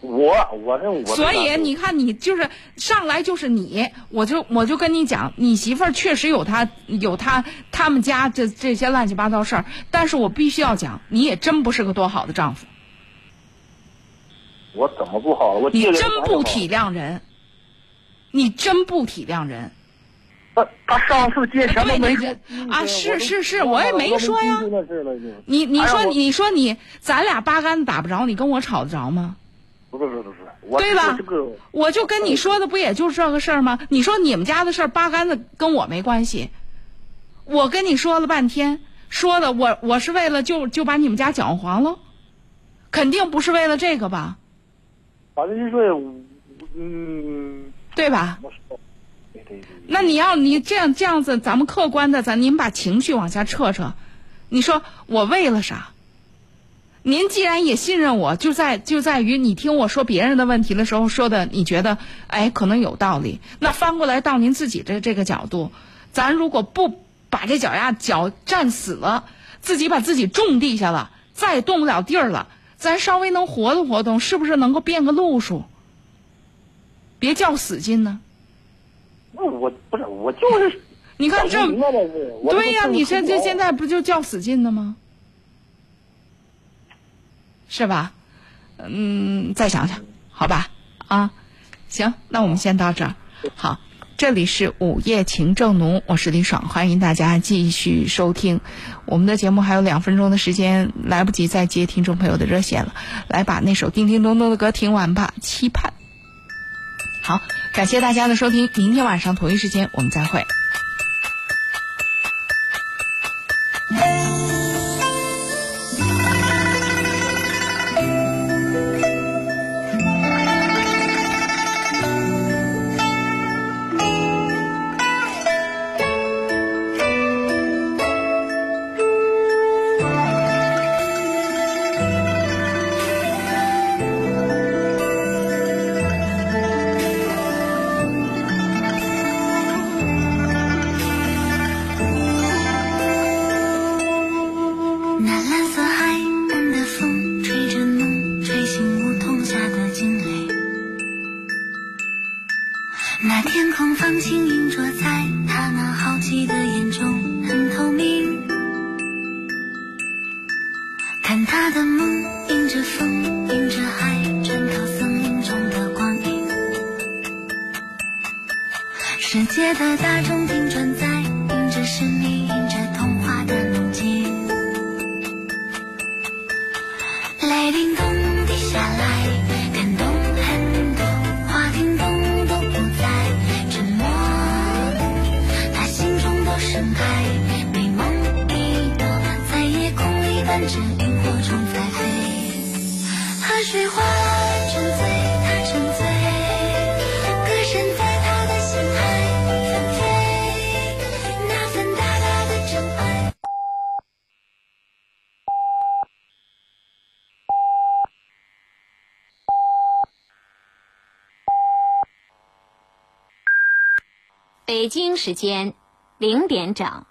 我，我这我。所以你看，你就是上来就是你，我就我就跟你讲，你媳妇儿确实有她有她他们家这这些乱七八糟事儿，但是我必须要讲，你也真不是个多好的丈夫。我怎么不好了？我你真不体谅人。你真不体谅人。他他上次借钱都没啊！是是是，我也没说呀。你你说你说你，咱俩八竿子打不着，你跟我吵得着吗？不是不是不是，我对吧我就跟你说的不也就是这个事儿吗？你说你们家的事儿八竿子跟我没关系，我跟你说了半天，说的我我是为了就就把你们家搅黄了，肯定不是为了这个吧？反正就是，嗯，对吧？那你要你这样这样子，咱们客观的，咱您把情绪往下撤撤。你说我为了啥？您既然也信任我，就在就在于你听我说别人的问题的时候说的，你觉得哎可能有道理。那翻过来到您自己的这个角度，咱如果不把这脚丫脚站死了，自己把自己种地下了，再也动不了地儿了，咱稍微能活动活动，是不是能够变个路数？别较死劲呢。那我不是我就是，你看这对呀、这个你这这这现在不就较死劲呢吗？是吧？嗯，再想想，好吧？啊，行，那我们先到这儿。好，这里是午夜情正浓，我是李爽，欢迎大家继续收听我们的节目。还有两分钟的时间，来不及再接听众朋友的热线了，来把那首叮叮咚咚的歌听完吧，《期盼》。好，感谢大家的收听，明天晚上同一时间我们再会。北京时间零点整。